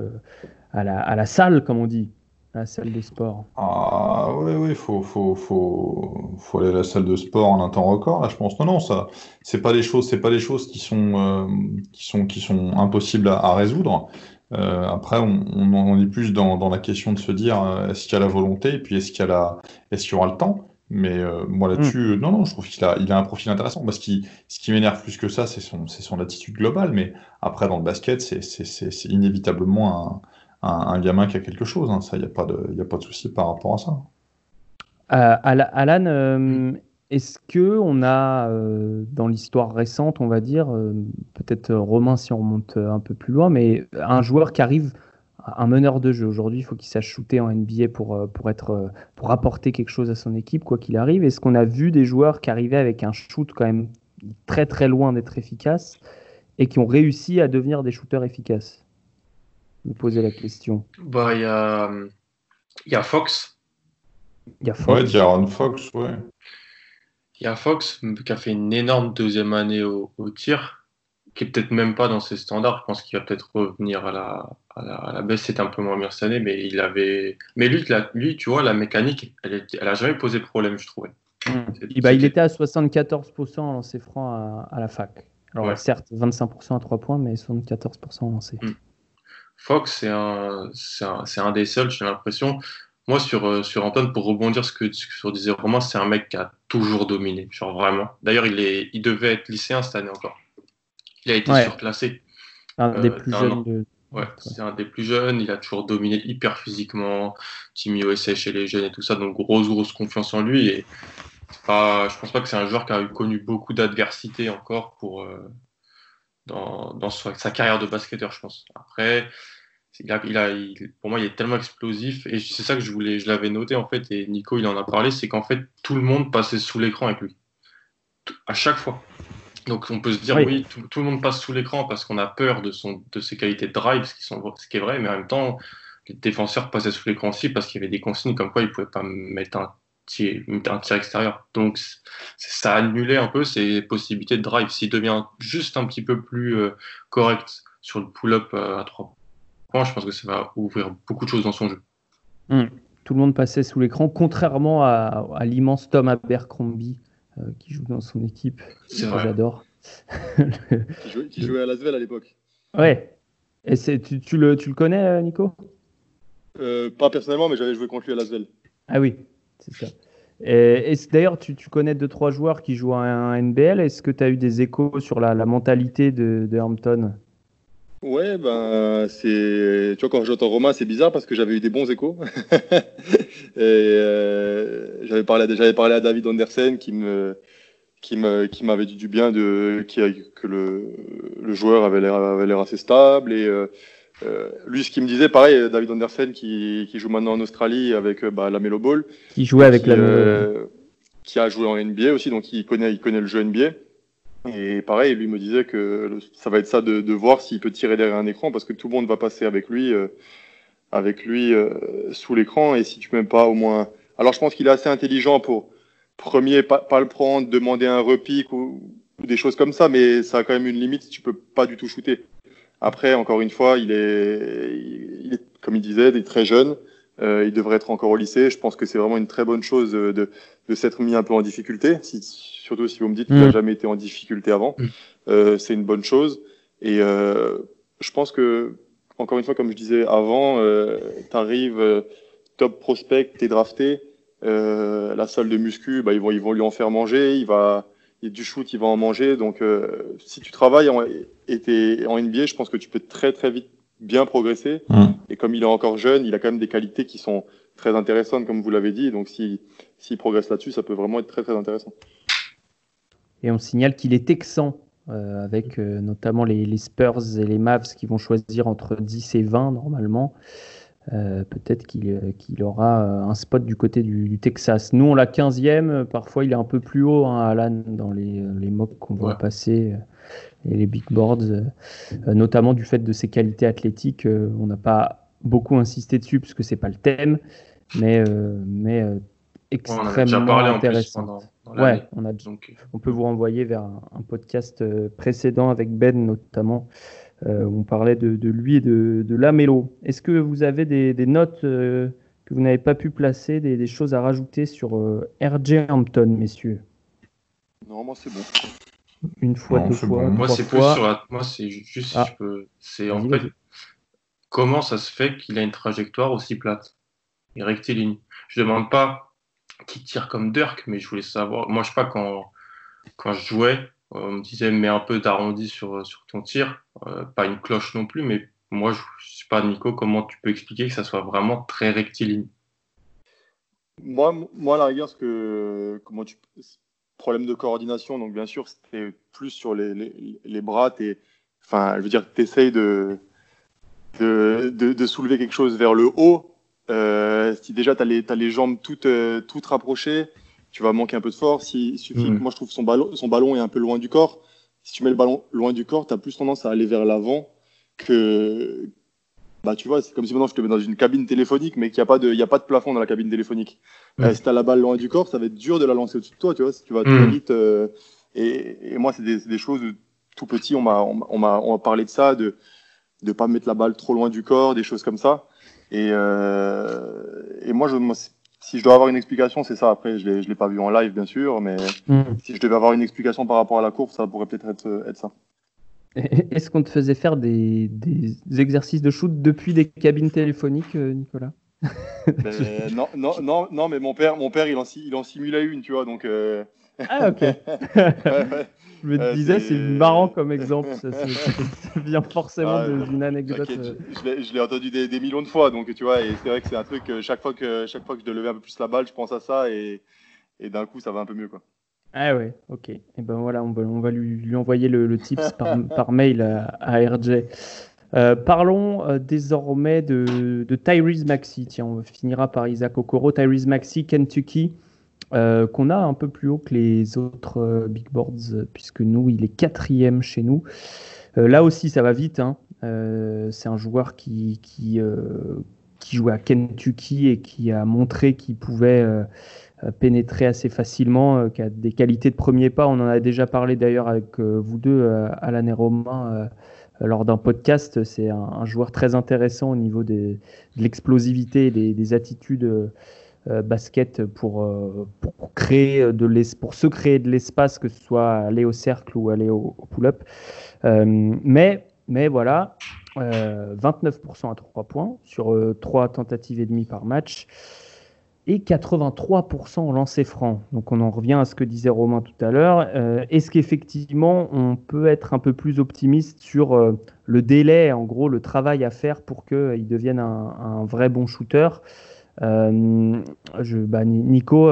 à, la, à, la, salle, comme on dit, à la salle de sport? Ah oui, oui, il faut, faut, faut, faut, aller à la salle de sport en un temps record. Là, je pense non, non, ça, c'est pas des choses, c'est pas des choses qui sont, qui sont, qui sont impossibles à, à résoudre. Euh, après, on, on, est plus dans, dans, la question de se dire euh, est-ce qu'il y a la volonté et puis est-ce qu'il y, a la, est-ce qu'il y aura le temps? Mais euh, moi là-dessus, mm. non, non, je trouve qu'il a, il a un profil intéressant. Parce qui, ce qui m'énerve plus que ça, c'est son, c'est son attitude globale. Mais après, dans le basket, c'est, c'est, c'est, inévitablement un, un, un, gamin qui a quelque chose. Hein. Ça, il n'y a pas de, y a pas de souci par rapport à ça. Euh, Alan, est-ce que on a euh, dans l'histoire récente, on va dire, euh, peut-être euh, Romain si on remonte un peu plus loin, mais un joueur qui arrive, un meneur de jeu? Aujourd'hui, il faut qu'il sache shooter en NBA pour pour être pour apporter quelque chose à son équipe quoi qu'il arrive. Est-ce qu'on a vu des joueurs qui arrivaient avec un shoot quand même très très loin d'être efficaces et qui ont réussi à devenir des shooters efficaces? Me poser la question. Bah, il y a, y a Fox. Il y a Fox. Ouais, Fox, ouais. Il y a Fox qui a fait une énorme deuxième année au, tir, qui est peut-être même pas dans ses standards. Je pense qu'il va peut-être revenir à la, à la, baisse. C'était un peu moins bien cette année, mais il avait. Mais lui, lui tu vois, la mécanique, elle, elle a jamais posé problème, je trouvais. Hmm. Bah, il était à 74% en lancer franc à, la fac. Alors, certes, 25% à 3 points, mais 74% en lancer. Hmm. Fox, c'est un, un, un, des seuls, j'ai l'impression. Moi, sur, euh, sur Antoine, pour rebondir ce que, sur disait Romain, c'est un mec qui a toujours dominé. Genre vraiment. D'ailleurs, il, est, il devait être lycéen cette année encore. Il a été surclassé. Un des euh, plus jeunes de... Ouais, c'est un des plus jeunes. Il a toujours dominé hyper physiquement. Team USA chez les jeunes et tout ça. Donc, grosse, grosse confiance en lui. Et pas, je pense pas que c'est un joueur qui a connu beaucoup d'adversité encore pour, euh, dans, dans sa carrière de basketteur, je pense. Après, il a, il a, pour moi, il est tellement explosif. Et c'est ça que je voulais, je l'avais noté en fait. Et Nico, il en a parlé. C'est qu'en fait, tout le monde passait sous l'écran avec lui. À chaque fois. Donc on peut se dire, oui, tout, le monde passe sous l'écran parce qu'on a peur de, son, de ses qualités de drive, ce qui, sont, ce qui est vrai. Mais en même temps, les défenseurs passaient sous l'écran aussi parce qu'il y avait des consignes comme quoi ils ne pouvaient pas mettre un tir, un tir extérieur. Donc ça annulait un peu ses possibilités de drive. S'il devient juste un petit peu plus euh, correct sur le pull-up euh, à 3 je pense que ça va ouvrir beaucoup de choses dans son jeu. Hmm. Tout le monde passait sous l'écran, contrairement à, l'immense Tom Abercrombie euh, qui joue dans son équipe. C'est vrai. J'adore. [LAUGHS] qui, jouait, à Lasvel à l'époque. Ouais. Et tu, tu, le, tu le connais, euh, Nico? Euh, Pas personnellement, mais j'avais joué contre lui à Lasvel. Ah oui, c'est ça. Et, d'ailleurs, tu, tu, connais deux trois joueurs qui jouent à un NBL. Est-ce que tu as eu des échos sur la, mentalité de, de Hampton? Ouais, ben c'est. Tu vois, quand j'entends Romain, c'est bizarre parce que j'avais eu des bons échos. [LAUGHS] et euh, j'avais parlé, à, j'avais parlé à David Andersen qui me, qui me, qui m'avait dit du bien de, qui, que le, le joueur avait l'air, avait l'air assez stable et euh, euh, lui, ce qu'il me disait, pareil, David Andersen qui, qui joue maintenant en Australie avec bah, la Melo Ball. Qui jouait avec la Qui a joué en NBA aussi, donc il connaît, il connaît le jeu NBA. Et pareil, lui me disait que ça va être ça de, de voir s'il peut tirer derrière un écran parce que tout le monde va passer avec lui, euh, avec lui euh, sous l'écran. Et si tu mets pas au moins. Alors je pense qu'il est assez intelligent pour premier pas, pas le prendre, demander un repique ou, des choses comme ça, mais ça a quand même une limite tu peux pas du tout shooter. Après, encore une fois, il est, il est comme il disait, il est très jeune. Euh, il devrait être encore au lycée. Je pense que c'est vraiment une très bonne chose de, de s'être mis un peu en difficulté. Surtout si vous me dites qu'il n'a mm. jamais été en difficulté avant, mm. euh, c'est une bonne chose. Et euh, je pense que, encore une fois, comme je disais avant, euh, tu arrives euh, top prospect, tu es drafté, la salle de muscu, bah, ils, vont, ils vont lui en faire manger, il va, il du shoot, il va en manger. Donc, si tu travailles en, et tu en NBA, je pense que tu peux très très vite bien progresser. Mm. Et comme il est encore jeune, il a quand même des qualités qui sont très intéressantes, comme vous l'avez dit. Donc, s'il si, progresse là-dessus, ça peut vraiment être très très intéressant. Et on signale qu'il est texan, euh, avec euh, notamment les, Spurs et les Mavs qui vont choisir entre 10 et 20 normalement. Euh, peut-être qu'il aura un spot du côté du, Texas. Nous, on l'a 15e. Parfois, il est un peu plus haut, hein, Alan, dans les, les mocks qu'on voit passer et les big boards, notamment du fait de ses qualités athlétiques. on n'a pas beaucoup insisté dessus parce que c'est pas le thème, mais, mais extrêmement intéressant. ouais, on, a, Donc... on peut vous renvoyer vers un, podcast euh, précédent avec Ben notamment, euh, où on parlait de, lui et de, de Lamelo. Est-ce que vous avez des, notes euh, que vous n'avez pas pu placer, des, choses à rajouter sur RJ Hampton, messieurs? Non, moi c'est bon. Une fois, deux fois. Moi c'est plus sur Moi c'est juste ah. C'est en fait comment ça se fait qu'il a une trajectoire aussi plate? Et rectiligne. Je demande pas qui tire comme Dirk, mais je voulais savoir. Moi, je sais pas, quand, quand je jouais, on me disait, mets un peu d'arrondi sur, sur ton tir. Euh, pas une cloche non plus, mais moi, je, ne sais pas, Nico, comment tu peux expliquer que ça soit vraiment très rectiligne? Moi, moi, à la rigueur, ce que, comment tu, problème de coordination, donc bien sûr, c'était plus sur les, les, bras. enfin, je veux dire, tu essayes de, de, de, soulever quelque chose vers le haut, euh, si déjà tu as, as, les jambes toutes, euh, toutes rapprochées, tu vas manquer un peu de force. Il suffit mm. que moi je trouve son ballon, son ballon est un peu loin du corps. Si tu mets le ballon loin du corps, tu as plus tendance à aller vers l'avant que, bah tu vois, c'est comme si maintenant je te mets dans une cabine téléphonique, mais qu'il n'y a pas de, y a pas de plafond dans la cabine téléphonique. Euh, si t'as la balle loin du corps, ça va être dur de la lancer au-dessus de toi, tu vois, si tu vas très vite. Euh, et, et, moi, c'est des, des, choses tout petit, on m'a, on parlé de ça, de de pas mettre la balle trop loin du corps, des choses comme ça. Et, euh, et moi, je, si je dois avoir une explication, c'est ça. Après, je l'ai, je l'ai pas vu en live, bien sûr, mais mm. si je devais avoir une explication par rapport à la course, ça pourrait peut-être être, être ça. Est-ce qu'on te faisait faire des, exercices de shoot depuis des cabines téléphoniques, euh, Nicolas? Ben, non, non, non, non, mais mon père, mon père, il en, il en simulait une, tu vois, donc. Euh, ah ok. [LAUGHS] Je me disais, c'est marrant comme exemple. Ça, vient forcément ah, d'une anecdote. Euh. Je l'ai entendu des, millions de fois, donc tu vois, et c'est vrai que c'est un truc. chaque fois que chaque fois que je lever un peu plus la balle, je pense à ça et, et d'un coup, ça va un peu mieux, quoi. Ah ouais, ok. Et ben voilà, on va, on va lui, lui, envoyer le, le tips par, [LAUGHS] par, mail à, à RJ. Euh, parlons euh, désormais de, de, Tyrese Maxi. Tiens, on finira par Isaac Okoro. Tyrese Maxi, Kentucky, euh, qu'on a un peu plus haut que les autres big boards, puisque nous, il est quatrième chez nous. là aussi, ça va vite. Hein. C'est un joueur qui, qui, qui jouait à Kentucky et qui a montré qu'il pouvait euh, pénétrer assez facilement, euh, qui a des qualités de premier pas. On en a déjà parlé d'ailleurs avec euh, vous deux, Alan et Romain, lors d'un podcast. C'est un, joueur très intéressant au niveau de l'explosivité et des, attitudes basket pour, pour, créer de pour se créer de l'espace, que ce soit aller au cercle ou aller au, pull-up. mais, mais voilà, 29% à 3 points sur 3 tentatives et demie par match et 83% en lancer franc. Donc on en revient à ce que disait Romain tout à l'heure. Euh, est-ce qu'effectivement on peut être un peu plus optimiste sur euh, le délai, en gros le travail à faire pour qu'il devienne un, vrai bon shooter? euh, je, bah, Nico,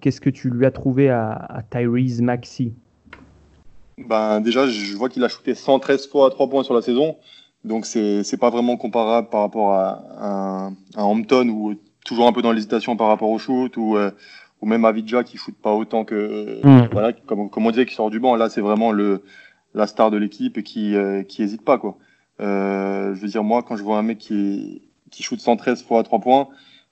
qu'est-ce que tu lui as trouvé à, Tyrese Maxi ben, Déjà, je vois qu'il a shooté 113 fois à 3 points sur la saison. Donc c'est pas vraiment comparable par rapport à, à, à Hampton où toujours un peu dans l'hésitation par rapport au shoot ou euh, ou même Avidja qui shoot pas autant que mm. voilà comme, comme on disait qui sort du banc là c'est vraiment le la star de l'équipe et qui euh, qui hésite pas quoi euh, je veux dire moi quand je vois un mec qui qui shoot 113 fois à 3 points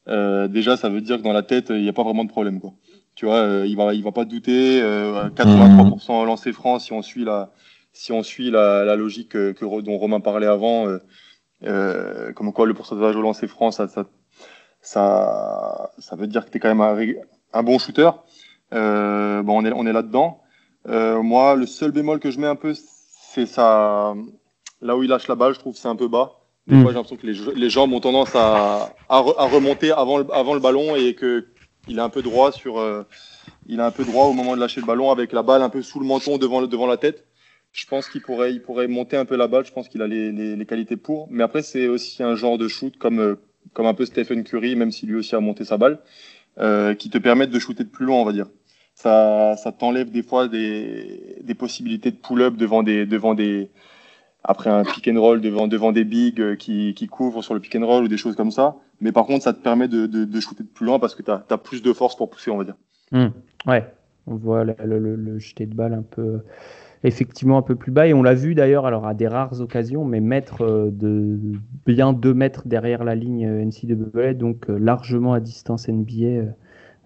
euh, déjà ça veut dire que dans la tête il n'y a pas vraiment de problème quoi tu vois euh, il va il va pas douter 83% lancé franc si on suit la si on suit la, la logique que, que, dont Romain parlait avant comme quoi le pourcentage au lancer franc ça, ça ça, ça veut dire que tu es quand même un, un bon shooter. Euh, bon, on est, on est là-dedans. Euh, moi, le seul bémol que je mets un peu, c'est ça. Là où il lâche la balle, je trouve c'est un peu bas. Des hmm. fois, j'ai l'impression que les, les jambes ont tendance à, à, à, remonter avant le, avant le ballon et que il est un peu droit sur. Euh, il est un peu droit au moment de lâcher le ballon avec la balle un peu sous le menton devant, devant la tête. Je pense qu'il pourrait, il pourrait monter un peu la balle. Je pense qu'il a les, les, les, qualités pour. Mais après, c'est aussi un genre de shoot comme, euh, comme un peu Stephen Curry, même si lui aussi a monté sa balle, euh, qui te permettent de shooter de plus loin, on va dire. Ça, ça t'enlève des fois des, des possibilités de pull-up devant des, devant des, après un pick and roll devant, devant des bigs euh, qui, qui couvrent sur le pick and roll ou des choses comme ça. Mais par contre, ça te permet de, de, de shooter de plus loin parce que tu as, plus de force pour pousser, on va dire. Mmh. Ouais, on voit le, le, jeté de balle un peu effectivement un peu plus bas. Et on l'a vu d'ailleurs, alors à des rares occasions, mais mettre euh, de bien 2 mètres derrière la ligne euh, NCAA, donc largement à distance NBA,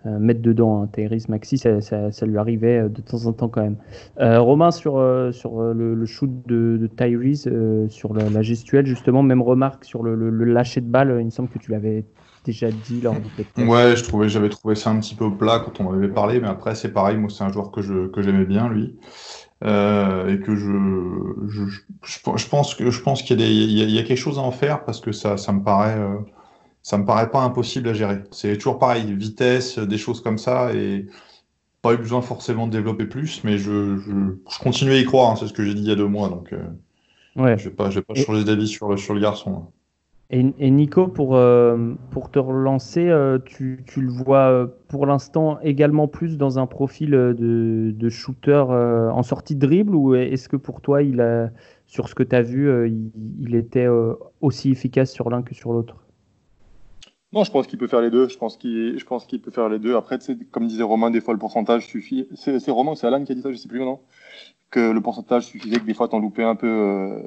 mettre dedans hein, Maxi, ça, lui arrivait de temps en temps quand même. Romain, sur, sur le, shoot de, de Tyrese, sur la, gestuelle, justement, même remarque sur le, lâcher de balle, il me semble que tu l'avais déjà dit lors de Ouais, j'avais trouvé ça un petit peu plat quand on avait parlé, mais après, c'est pareil, moi, c'est un joueur que, je, que j'aimais bien, lui. Euh, et que je, je, je, pense que je pense qu'il y, a y, a quelque chose à en faire parce que ça, ça me paraît euh, ça me paraît pas impossible à gérer. C'est toujours pareil, vitesse, des choses comme ça et pas eu besoin forcément de développer plus, mais je, je, continue à y croire. Hein, c'est ce que j'ai dit il y a deux mois, donc euh, ouais. je vais pas je vais pas changer d'avis sur le sur le garçon. Hein. Et, Nico, pour, euh, pour te relancer, euh, tu, tu, le vois pour l'instant également plus dans un profil de, de shooter en sortie de dribble ou est-ce que pour toi, il a, sur ce que tu as vu, il, il, était aussi efficace sur l'un que sur l'autre? Non, je pense qu'il peut faire les deux. Je pense qu'il, je pense qu'il peut faire les deux. Après, comme disait Romain, des fois le pourcentage suffit. C'est, c'est Romain, c'est Alan qui a dit ça, je sais plus non Que le pourcentage suffisait que des fois t'en loupais un peu, euh,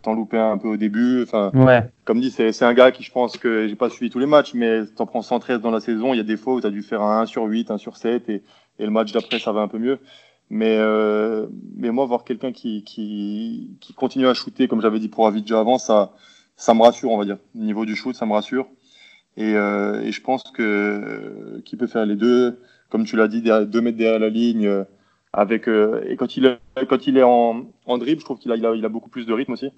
t'en loupais un peu au début. Enfin, ouais. comme dit, c'est, c'est un gars qui, je pense que j'ai pas suivi tous les matchs, mais t'en prends 113 dans la saison. Il y a des fois où t'as dû faire un 1 sur 8, 1 sur 7, et, et le match d'après ça va un peu mieux. Mais, euh, mais moi, voir quelqu'un qui, qui, qui continue à shooter, comme j'avais dit pour Avidja avant, ça, ça me rassure, on va dire. Au niveau du shoot, ça me rassure. Et, euh, et je pense que qu'il peut faire les deux, comme tu l'as dit, deux mètres derrière la ligne. Euh, avec euh, et quand il est, quand il est en, en dribble, je trouve qu'il a, il a, beaucoup plus de rythme aussi.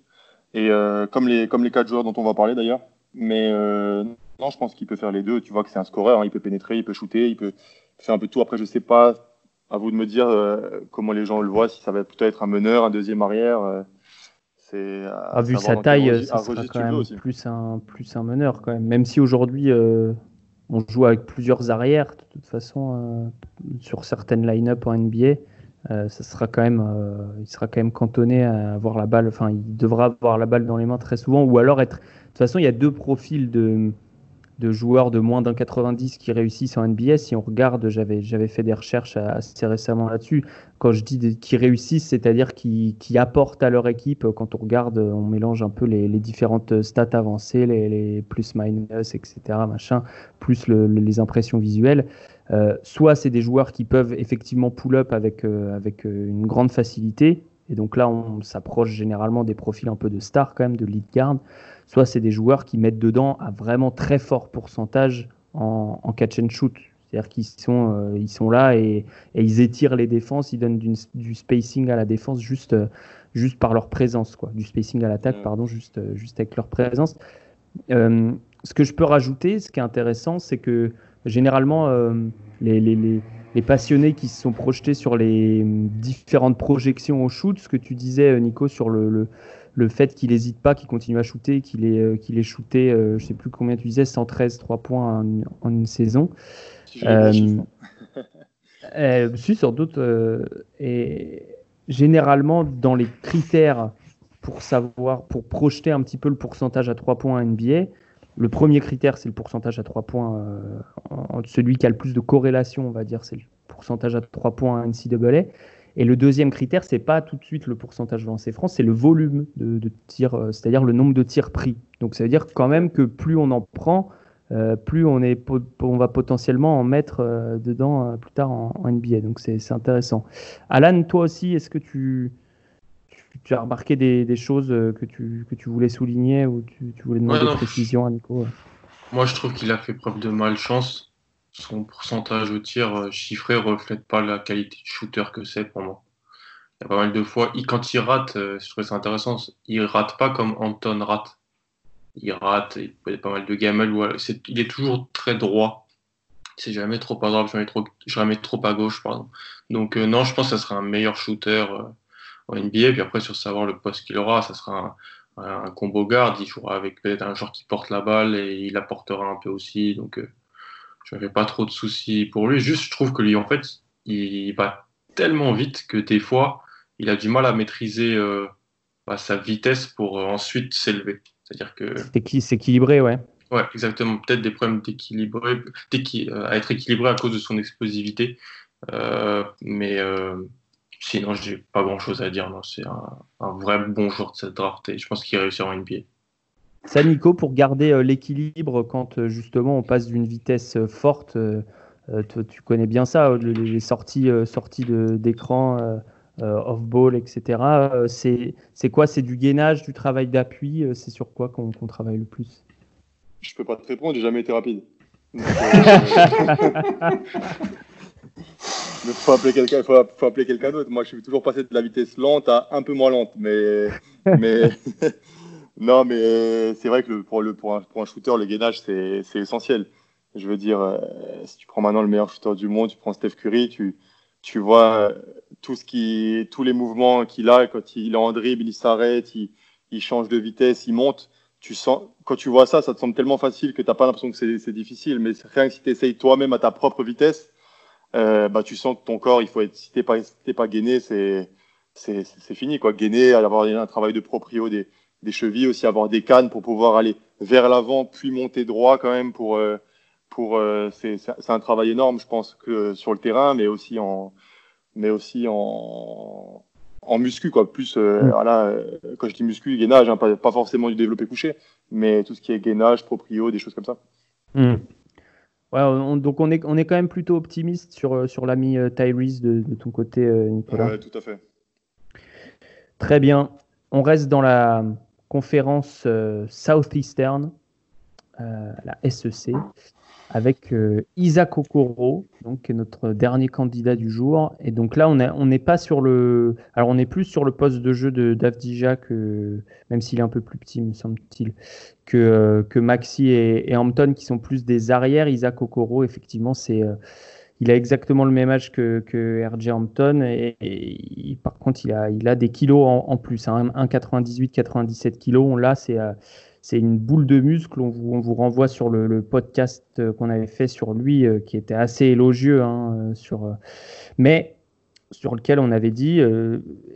Et euh, comme les comme les quatre joueurs dont on va parler d'ailleurs. Mais euh, non, je pense qu'il peut faire les deux. Tu vois que c'est un scoreur, hein, il peut pénétrer, il peut shooter, il peut faire un peu tout. Après, je sais pas. À vous de me dire euh, comment les gens le voient, si ça va peut-être être un meneur, un deuxième arrière. Ah, vu sa taille, ça sera quand même plus un, plus un meneur quand même. Même si aujourd'hui euh, on joue avec plusieurs arrières, de toute façon, euh, sur certaines line-up en NBA, euh, ça sera quand même, il sera quand même cantonné à avoir la balle. Enfin, il devra avoir la balle dans les mains très souvent, ou alors être. De toute façon, il y a deux profils de de joueurs de moins d'un 90 qui réussissent en NBA. Si on regarde, j'avais, j'avais fait des recherches assez récemment là-dessus. Quand je dis qui réussissent, c'est-à-dire qui, qui, apportent à leur équipe. Quand on regarde, on mélange un peu les, différentes stats avancées, les, plus-minus, etc., machin, plus le, les impressions visuelles. Euh, soit c'est des joueurs qui peuvent effectivement pull-up avec, euh, avec euh, une grande facilité. Et donc là, on s'approche généralement des profils un peu de star quand même, de lead guard soit c'est des joueurs qui mettent dedans à vraiment très fort pourcentage en, catch and shoot. C'est-à-dire qu'ils sont, euh, ils sont là et, ils étirent les défenses, ils donnent du, spacing à la défense juste, euh, juste par leur présence, quoi. du spacing à l'attaque, pardon, juste, euh, juste avec leur présence. ce que je peux rajouter, ce qui est intéressant, c'est que généralement, les, les, les, les, passionnés qui se sont projetés sur les différentes projections au shoot, ce que tu disais, Nico, sur le, le le fait qu'il n'hésite pas, qu'il continue à shooter, qu'il ait, euh, qu'il ait shooté, euh, je sais plus combien tu disais, 113 3 points en, une saison. Euh, euh, sur d'autres. et généralement, dans les critères pour savoir, pour projeter un petit peu le pourcentage à 3 points NBA, le premier critère, c'est le pourcentage à 3 points. celui qui a le plus de corrélation, on va dire, c'est le pourcentage à 3 points à NCAA. Et le deuxième critère, c'est pas tout de suite le pourcentage de lancer franc, c'est le volume de, tirs, euh, c'est-à-dire le nombre de tirs pris. Donc ça veut dire quand même que plus on en prend, euh, plus on, va potentiellement en mettre euh, dedans plus tard en, NBA. Donc c'est intéressant. Alan, toi aussi, est-ce que tu, tu, as remarqué des, choses que tu, que tu voulais souligner ou tu, voulais demander des précisions à Nico Moi, je trouve qu'il a fait preuve de malchance son pourcentage au tir euh, chiffré reflète pas la qualité de shooter que c'est pour moi. Il y a pas mal de fois, quand il rate, euh, je trouve ça intéressant, il rate pas comme Anton rate. Il rate, il y a pas mal de gamelles il est toujours très droit. C'est jamais trop à droite, jamais trop, jamais trop à gauche, pardon. Donc euh, non, je pense que ça sera un meilleur shooter en NBA. Puis après, sur savoir le poste qu'il aura, ça sera un, un, combo guard. Il jouera avec peut-être un joueur qui porte la balle et il apportera un peu aussi. Donc je n'avais pas trop de soucis pour lui. Juste, je trouve que lui, en fait, il va tellement vite que des fois, il a du mal à maîtriser euh, bah, sa vitesse pour euh, ensuite s'élever. C'est-à-dire que. C'est équilibré, ouais. Ouais, exactement. Peut-être des problèmes d'équilibré, euh, à être équilibré à cause de son explosivité. mais sinon, j'ai pas grand-chose à dire. C'est un, vrai bon joueur de cette draft et je pense qu'il réussira en NBA. Ça, Nico, pour garder euh, l'équilibre quand euh, justement on passe d'une vitesse euh, forte, tu, connais bien ça, les sorties, sorties d'écran, off-ball, etc. c'est quoi? C'est du gainage, du travail d'appui C'est sur quoi qu'on travaille le plus? Je peux pas te répondre, j'ai jamais été rapide. [LAUGHS] Il faut appeler quelqu'un, faut, faut appeler quelqu'un d'autre. Moi, je suis toujours passé de la vitesse lente à un peu moins lente, mais, [LAUGHS] mais [LAUGHS] non, mais euh, c'est vrai que pour, le, pour, un, pour un shooter, le gainage, c'est essentiel. Je veux dire, euh, si tu prends maintenant le meilleur shooter du monde, tu prends Steph Curry, tu, tu vois euh, tout ce qui, tous les mouvements qu'il a quand il est en dribble, il s'arrête, il, il, change de vitesse, il monte. Tu sens, quand tu vois ça, ça te semble tellement facile que tu n'as pas l'impression que c'est difficile. Mais rien que si tu essayes toi-même à ta propre vitesse, euh, bah, tu sens que ton corps, il faut être, si tu n'es pas, pas gainé, c'est fini. Quoi. Gainer, avoir un travail de proprio, des, des chevilles, aussi avoir des cannes pour pouvoir aller vers l'avant, puis monter droit quand même pour. Euh, pour c'est un travail énorme, je pense, que sur le terrain, mais aussi en, mais aussi en, en muscu, quoi. Plus, mm. voilà, quand je dis muscu, gainage, hein, pas, pas, forcément du développé couché, mais tout ce qui est gainage, proprio, des choses comme ça. Mm. Ouais, donc on est, on est quand même plutôt optimiste sur, sur l'ami Tyrese de, de, ton côté, Nicolas. Ouais, tout à fait. Très bien. On reste dans la conférence euh, Southeastern, euh, la SEC, avec euh, Isaac Okoro, donc notre dernier candidat du jour. Et donc là, on n'est pas sur le. Alors, on est plus sur le poste de jeu de d'Avdija que, même s'il est un peu plus petit, me semble-t-il, que, que Maxi et, Hampton, qui sont plus des arrières. Isaac Okoro, effectivement, c'est il a exactement le même âge que, que RJ Hampton et, par contre il a, il a des kilos en, plus, hein, 1,98, 97 kilos. On l'a, c'est euh, c'est une boule de muscle. On vous, on vous renvoie sur le, podcast euh, qu'on avait fait sur lui, euh, qui était assez élogieux, hein, sur, mais sur lequel on avait dit,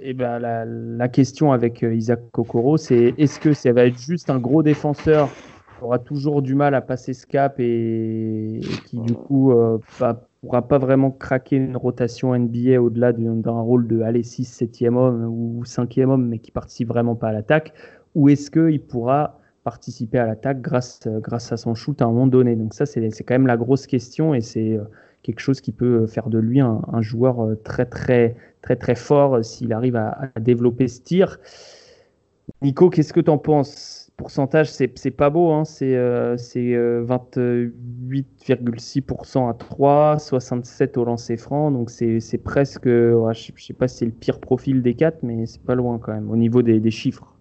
eh ben la, question avec Isaac Kokoro, c'est est-ce que ça va être juste un gros défenseur qui aura toujours du mal à passer ce cap et, qui du coup va pourra pas vraiment craquer une rotation NBA au-delà d'un rôle de aller 6, 7e homme ou 5e homme, mais qui participe vraiment pas à l'attaque? Ou est-ce qu'il pourra participer à l'attaque grâce, grâce à son shoot à un moment donné Donc ça, c'est quand même la grosse question et c'est euh, quelque chose qui peut faire de lui un, joueur euh, très, très, très, très fort s'il arrive à, développer ce tir. Nico, qu'est-ce que tu en penses? Pourcentage, c'est pas beau, hein. c'est 28,6% euh, à 3, 67 au lancer franc, donc c'est presque, je, sais pas si c'est le pire profil des quatre, mais c'est pas loin quand même au niveau des, chiffres.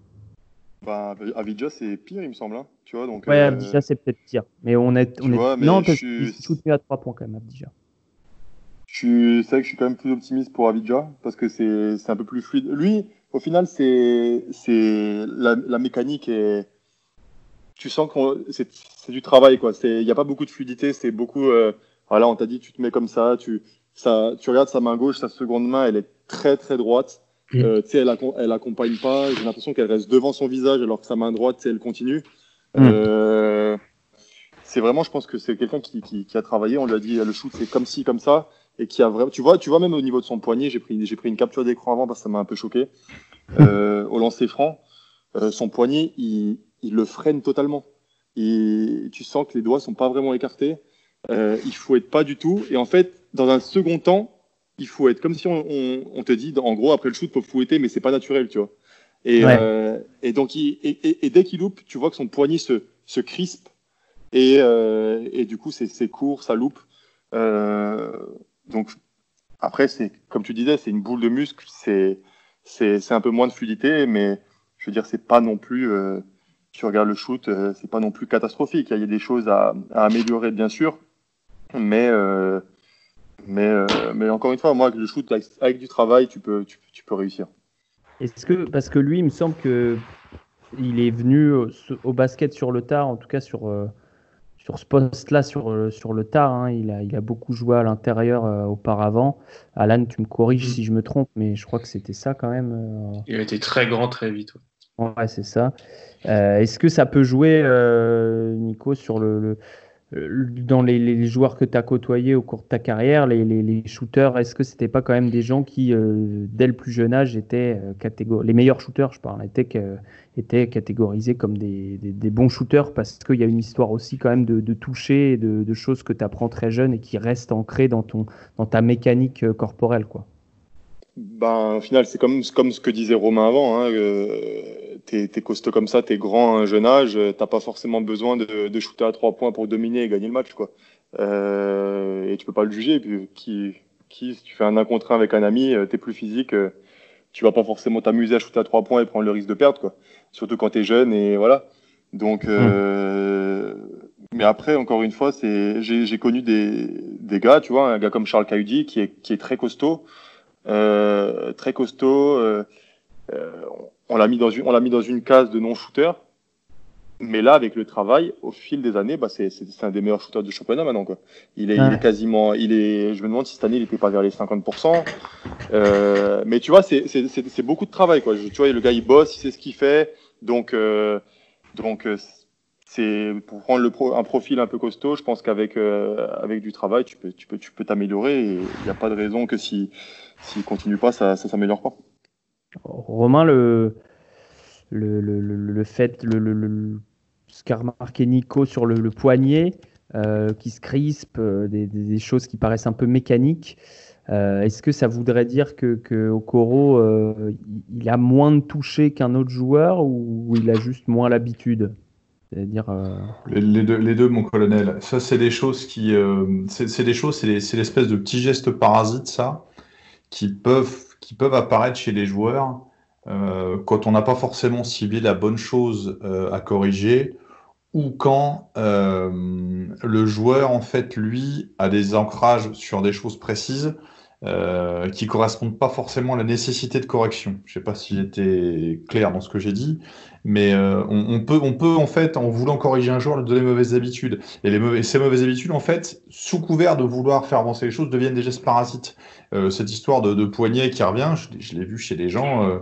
Bah, Avidja, c'est pire, il me semble. Hein. Tu vois, donc, ouais, euh... c'est peut-être pire. Mais on est. On est... non, je suis soutenu à 3 points quand même, Abidja. C'est vrai que je suis quand même plus optimiste pour Avidja parce que c'est un peu plus fluide. Lui, au final, c'est la, la mécanique et tu sens que c'est du travail quoi. Il n'y a pas beaucoup de fluidité, c'est beaucoup. Euh, voilà, on t'a dit tu te mets comme ça, tu ça, tu regardes sa main gauche, sa seconde main, elle est très très droite. Mm. Euh, tu sais, elle, elle accompagne pas. J'ai l'impression qu'elle reste devant son visage alors que sa main droite, elle continue. Mm. Euh, c'est vraiment, je pense que c'est quelqu'un qui, qui, qui, a travaillé. On lui a dit le shoot c'est comme ci, comme ça et qui a vraiment, tu vois, tu vois même au niveau de son poignet, j'ai pris, j'ai pris une capture d'écran avant parce que ça m'a un peu choqué. Euh, [LAUGHS] au lancer franc, euh, son poignet, il, il, le freine totalement. Et tu sens que les doigts sont pas vraiment écartés. Euh, il faut être pas du tout. Et en fait, dans un second temps, il faut être comme si on, on, on te dit, en gros, après le shoot, faut fouetter, mais c'est pas naturel, tu vois. Et, euh, et donc, il, et, et, dès qu'il loupe, tu vois que son poignet se, se crispe. Et, euh, et du coup, c'est court, ça loupe. Euh, donc après, c'est comme tu disais, c'est une boule de muscle, c'est c'est un peu moins de fluidité, mais je veux dire, c'est pas non plus. Tu regardes le shoot, c'est pas non plus catastrophique. Il y a des choses à, à améliorer, bien sûr, mais mais euh, mais encore une fois, moi, le shoot avec, du travail, tu peux tu, tu peux réussir. Est-ce que parce que lui, il me semble que il est venu au, au basket sur le tard, en tout cas sur sur ce poste-là, sur, euh, sur le tard. Hein, il, a, il a beaucoup joué à l'intérieur euh, auparavant. Alan, tu me corriges mm. si je me trompe, mais je crois que c'était ça quand même. Euh. Il a été très grand très vite. Ouais, c'est ça. Est-ce que ça peut jouer, Nico, sur le dans les, joueurs que tu as côtoyés au cours de ta carrière, les, shooters, est-ce que c'était pas quand même des gens qui, euh, dès le plus jeune âge, étaient euh, les meilleurs shooters, je parle, étaient, catégorisés comme des, bons shooters parce qu'il y a une histoire aussi quand même de, toucher, de, choses que tu apprends très jeune et qui restent ancrées dans, ton, dans ta mécanique euh, corporelle, quoi. Ben, au final, c'est comme, comme ce que disait Romain avant. Hein, t'es es costaud comme ça, t'es grand à un jeune âge, t'as pas forcément besoin de, de shooter à trois points pour dominer et gagner le match, quoi. Euh, et tu peux pas le juger. Et puis, qui, qui, si tu fais un 1 contre 1 avec un ami, euh, t'es plus physique, euh, tu vas pas forcément t'amuser à shooter à trois points et prendre le risque de perdre, quoi. Surtout quand t'es jeune et voilà. Donc, euh, mais après, encore une fois, c'est, j'ai connu des, des gars, tu vois, un gars comme Charles Cahudi qui est, qui est très costaud, euh, très costaud. Euh, on l'a mis dans une, on l'a mis dans une case de non-shooter. Mais là, avec le travail, au fil des années, bah, c'est, c'est, un des meilleurs shooters du championnat maintenant, quoi. Il est, il est quasiment, il est, je me demande si cette année, il était pas vers les 50%. Euh, mais tu vois, c'est, c'est, beaucoup de travail, quoi. tu vois, le gars, il bosse, il sait ce qu'il fait. Donc, donc c'est pour prendre le un profil un peu costaud, je pense qu'avec avec du travail, tu peux tu peux tu peux t'améliorer et il n'y a pas de raison que si s'il continue pas, ça ça s'améliore pas. Romain, le le, le, le fait le, ce qu'a remarqué Nico sur le, poignet, euh, qui se crispe, euh, des, choses qui paraissent un peu mécaniques. Euh, est-ce que ça voudrait dire que, que Okoro, il a moins de toucher qu'un autre joueur ou il a juste moins l'habitude? Dire les, deux, les, deux, mon colonel. Ça, c'est des choses qui, c'est des choses, c'est l'espèce de petits gestes parasites, ça, qui peuvent, qui peuvent apparaître chez les joueurs quand on n'a pas forcément ciblé la bonne chose à corriger ou quand euh, le joueur, en fait, lui, a des ancrages sur des choses précises euh, qui correspondent pas forcément à la nécessité de correction. Je sais pas si j'étais clair dans ce que j'ai dit, mais euh, on, peut, on peut, en fait, en voulant corriger un joueur, lui donner mauvaises habitudes. Et, les mauvais, ces mauvaises habitudes, en fait, sous couvert de vouloir faire avancer les choses, deviennent des gestes parasites. Euh, cette histoire de, de, poignet qui revient, je, l'ai vu chez des gens. Euh,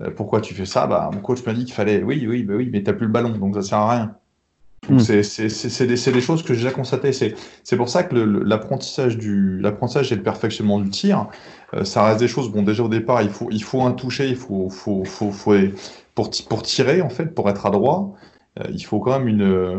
euh, pourquoi tu fais ça? Bah, Mon coach m'a dit qu'il fallait. Oui, oui, bah oui, mais t'as plus le ballon, donc ça sert à rien. Hmm. C'est des, choses que j'ai déjà constatées. C'est pour ça que l'apprentissage et le perfectionnement du tir, euh, ça reste des choses. Bon, déjà au départ, il faut, il faut un toucher, il faut, faut, faut, faut pour, pour tirer en fait, pour être adroit. Euh, il faut quand même une, euh,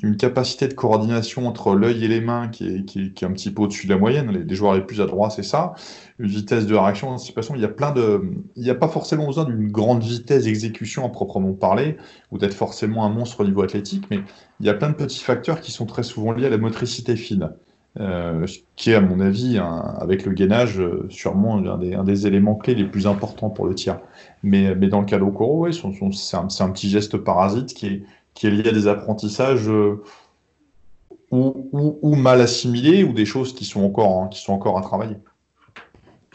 une capacité de coordination entre l'œil et les mains qui est, qui, qui est un petit peu au-dessus de la moyenne. Les, joueurs les plus adroits, c'est ça. Une vitesse de réaction, d'anticipation. Il y a plein de, il n'y a pas forcément besoin d'une grande vitesse d'exécution à proprement parler, ou d'être forcément un monstre au niveau athlétique, mais il y a plein de petits facteurs qui sont très souvent liés à la motricité fine. Euh, qui est, à mon avis, avec le gainage, euh, sûrement un des, éléments clés les plus importants pour le tir. Mais, dans le cas d'Okoro, c'est un, petit geste parasite qui est, lié à des apprentissages euh, ou, mal assimilés ou des choses qui sont encore, hein, qui sont encore à travailler.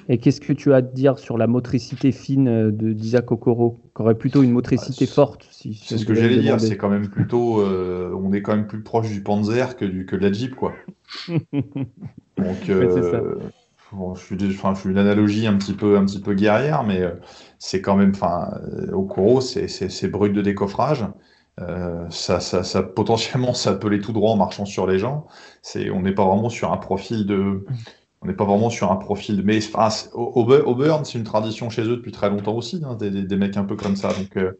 Et qu'est-ce que tu as à dire sur la motricité fine euh, de d'Isaac Okoro, qui aurait plutôt une motricité ah, forte si, C'est ce que j'allais dire, c'est quand même plutôt, euh, on est quand même plus proche du Panzer que, du, que de la Jeep, quoi. [LAUGHS] Donc, euh, Bon, je, suis, enfin, je suis une analogie un petit peu, un petit peu guerrière, mais c'est quand même, enfin, Okoro, c'est brut de décoffrage. Euh, ça, ça, ça, potentiellement, ça peut aller tout droit en marchant sur les gens. C'est, on n'est pas vraiment sur un profil de, on n'est pas vraiment sur un profil. Mais enfin, Auburn, c'est une tradition chez eux depuis très longtemps aussi, hein, des, mecs un peu comme ça. Donc, euh,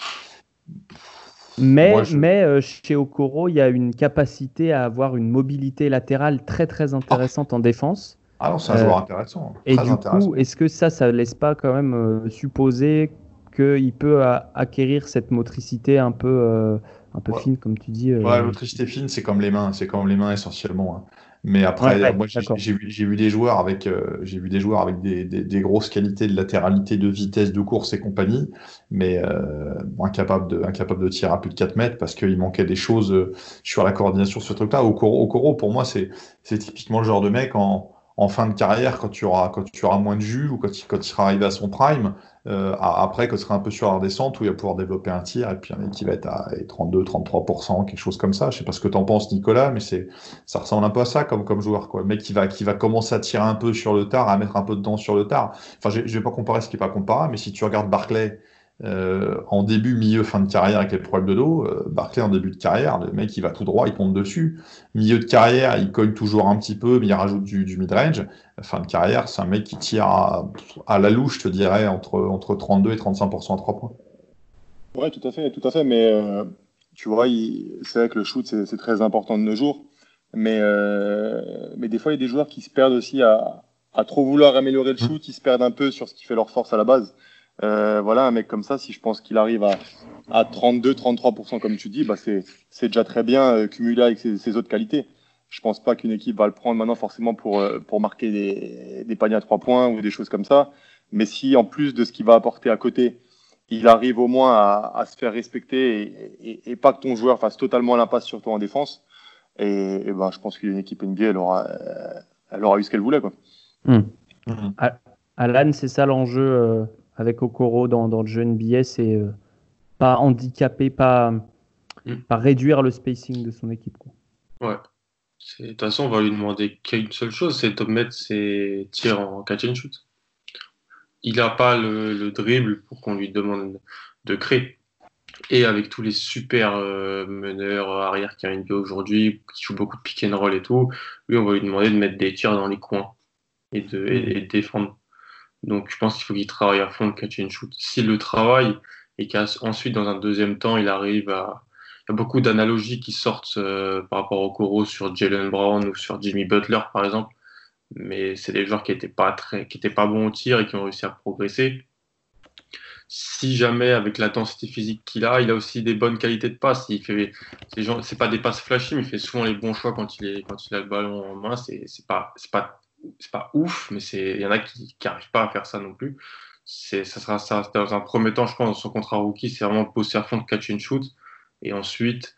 mais, mais euh, chez Okoro, il y a une capacité à avoir une mobilité latérale très très intéressante en défense. Ah non, c'est un joueur intéressant. Et du coup, est-ce que ça, ça laisse pas quand même supposer qu'il peut acquérir cette motricité un peu, un peu fine, comme tu dis Ouais, la motricité fine, c'est comme les mains, c'est comme les mains essentiellement. Hein. Mais après, moi, j'ai vu, des joueurs avec, euh, j'ai vu des joueurs avec des, des, grosses qualités de latéralité, de vitesse, de course et compagnie, mais euh, incapables de, incapable de tirer à plus de 4 mètres parce qu'il manquait des choses euh, sur la coordination sur ce truc-là. Au Coro, pour moi, c'est typiquement le genre de mec en, en fin de carrière, quand tu auras, quand tu auras moins de jus ou quand il, quand il sera arrivé à son prime, euh, après, quand tu seras un peu sur la descente, où il va pouvoir développer un tir, et puis un qui va être à 32-33%, quelque chose comme ça. Je sais pas ce que tu en penses, Nicolas, mais c'est, ça ressemble un peu à ça comme, comme joueur, quoi. Mec qui va, qui va commencer à tirer un peu sur le tard, à mettre un peu de temps sur le tard. Enfin, je vais pas comparer ce qui est pas comparable, mais si tu regardes Barclay, euh, en début, milieu, fin de carrière avec les problèmes de dos, euh, Barclay en début de carrière, le mec il va tout droit, il compte dessus. Milieu de carrière, il cogne toujours un petit peu, mais il rajoute du, du mid-range. Fin de carrière, c'est un mec qui tire à, la louche, je te dirais, entre, entre 32 et 35% à 3 points. Ouais, tout à fait, tout à fait. Mais euh, tu vois, c'est vrai que le shoot, c'est très important de nos jours. Mais, mais des fois, il y a des joueurs qui se perdent aussi à, à trop vouloir améliorer le shoot, ils se perdent un peu sur ce qui fait leur force à la base. Euh, voilà, un mec comme ça, si je pense qu'il arrive à, à 32-33% comme tu dis, bah c'est, c'est déjà très bien euh, cumulé avec ses, autres qualités. Je pense pas qu'une équipe va le prendre maintenant forcément pour, euh, pour marquer des, des paniers à trois points ou des choses comme ça. Mais si en plus de ce qu'il va apporter à côté, il arrive au moins à, à se faire respecter et, et, et, pas que ton joueur fasse totalement l'impasse sur toi en défense, et, et ben, je pense qu'une équipe NBA, elle aura, elle aura eu ce qu'elle voulait. Quoi. Mmh. Alan, c'est ça l'enjeu avec Okoro dans, dans le jeu NBA, c'est euh, pas handicaper, pas, mm. pas réduire le spacing de son équipe. Quoi. Ouais. De toute façon, on va lui demander qu'une seule chose, c'est de mettre ses tirs en catch and shoot. Il n'a pas le, le, dribble pour qu'on lui demande de créer. et avec tous les super euh, meneurs arrière qui a NBA aujourd'hui, qui jouent beaucoup de pick and roll et tout, lui, on va lui demander de mettre des tirs dans les coins et de, et, défendre. Donc, je pense qu'il faut qu'il travaille à fond le catch and shoot. S'il le travaille et qu'ensuite, dans un deuxième temps, il arrive à. Il y a beaucoup d'analogies qui sortent euh, par rapport au Coro sur Jalen Brown ou sur Jimmy Butler, par exemple. Mais c'est des joueurs qui n'étaient pas, très, qui étaient pas bons au tir et qui ont réussi à progresser si jamais avec l'intensité physique qu'il a, il a aussi des bonnes qualités de passe. Il fait, c'est pas des passes flashy, mais il fait souvent les bons choix quand il est, quand il a le ballon en main. C'est pas, c'est pas, c'est pas ouf, mais c'est, il y en a qui n'arrivent pas à faire ça non plus. C'est, ça sera ça dans un premier temps, je pense, dans son contrat rookie, c'est vraiment pousser à fond de catch and shoot. Et ensuite,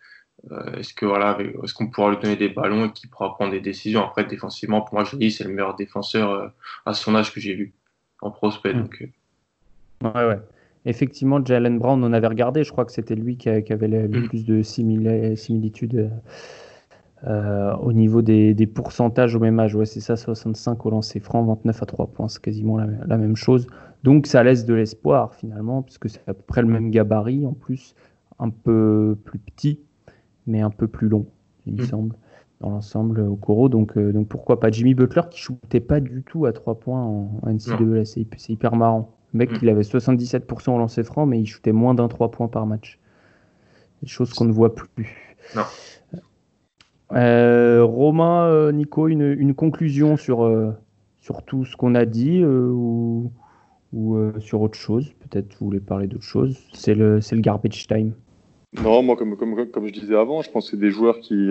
euh, est-ce que voilà, est-ce qu'on pourra lui donner des ballons et qu'il pourra prendre des décisions? Après, défensivement, pour moi, je dis, c'est le meilleur défenseur euh, à son âge que j'ai vu en prospect. Hmm. Donc, euh. ouais, ouais. Effectivement, Jalen Brown, on avait regardé, je crois que c'était lui qui, avait le, mm. plus de similitudes euh, au niveau des, pourcentages au même âge. Ouais, c'est ça, 65 au lancer franc, 29 à 3 points, c'est quasiment la, même chose. Donc ça laisse de l'espoir finalement, puisque c'est à peu près le même gabarit en plus, un peu plus petit, mais un peu plus long, il me mm. semble, dans l'ensemble au Coro. Donc, euh, donc pourquoi pas Jimmy Butler qui shootait pas du tout à 3 points en, en NCAA, c'est hyper marrant. Le mec, mm. il avait 77% au lancer franc, mais il shootait moins d'un 3 points par match. Des choses qu'on ne voit plus. Non. Euh, Romain, euh, Nico, une, conclusion sur, euh, sur tout ce qu'on a dit ou, sur autre chose? Peut-être vous voulez parler d'autre chose? C'est le, le garbage time. Non, moi, comme, comme, comme je disais avant, je pense que c'est des joueurs qui,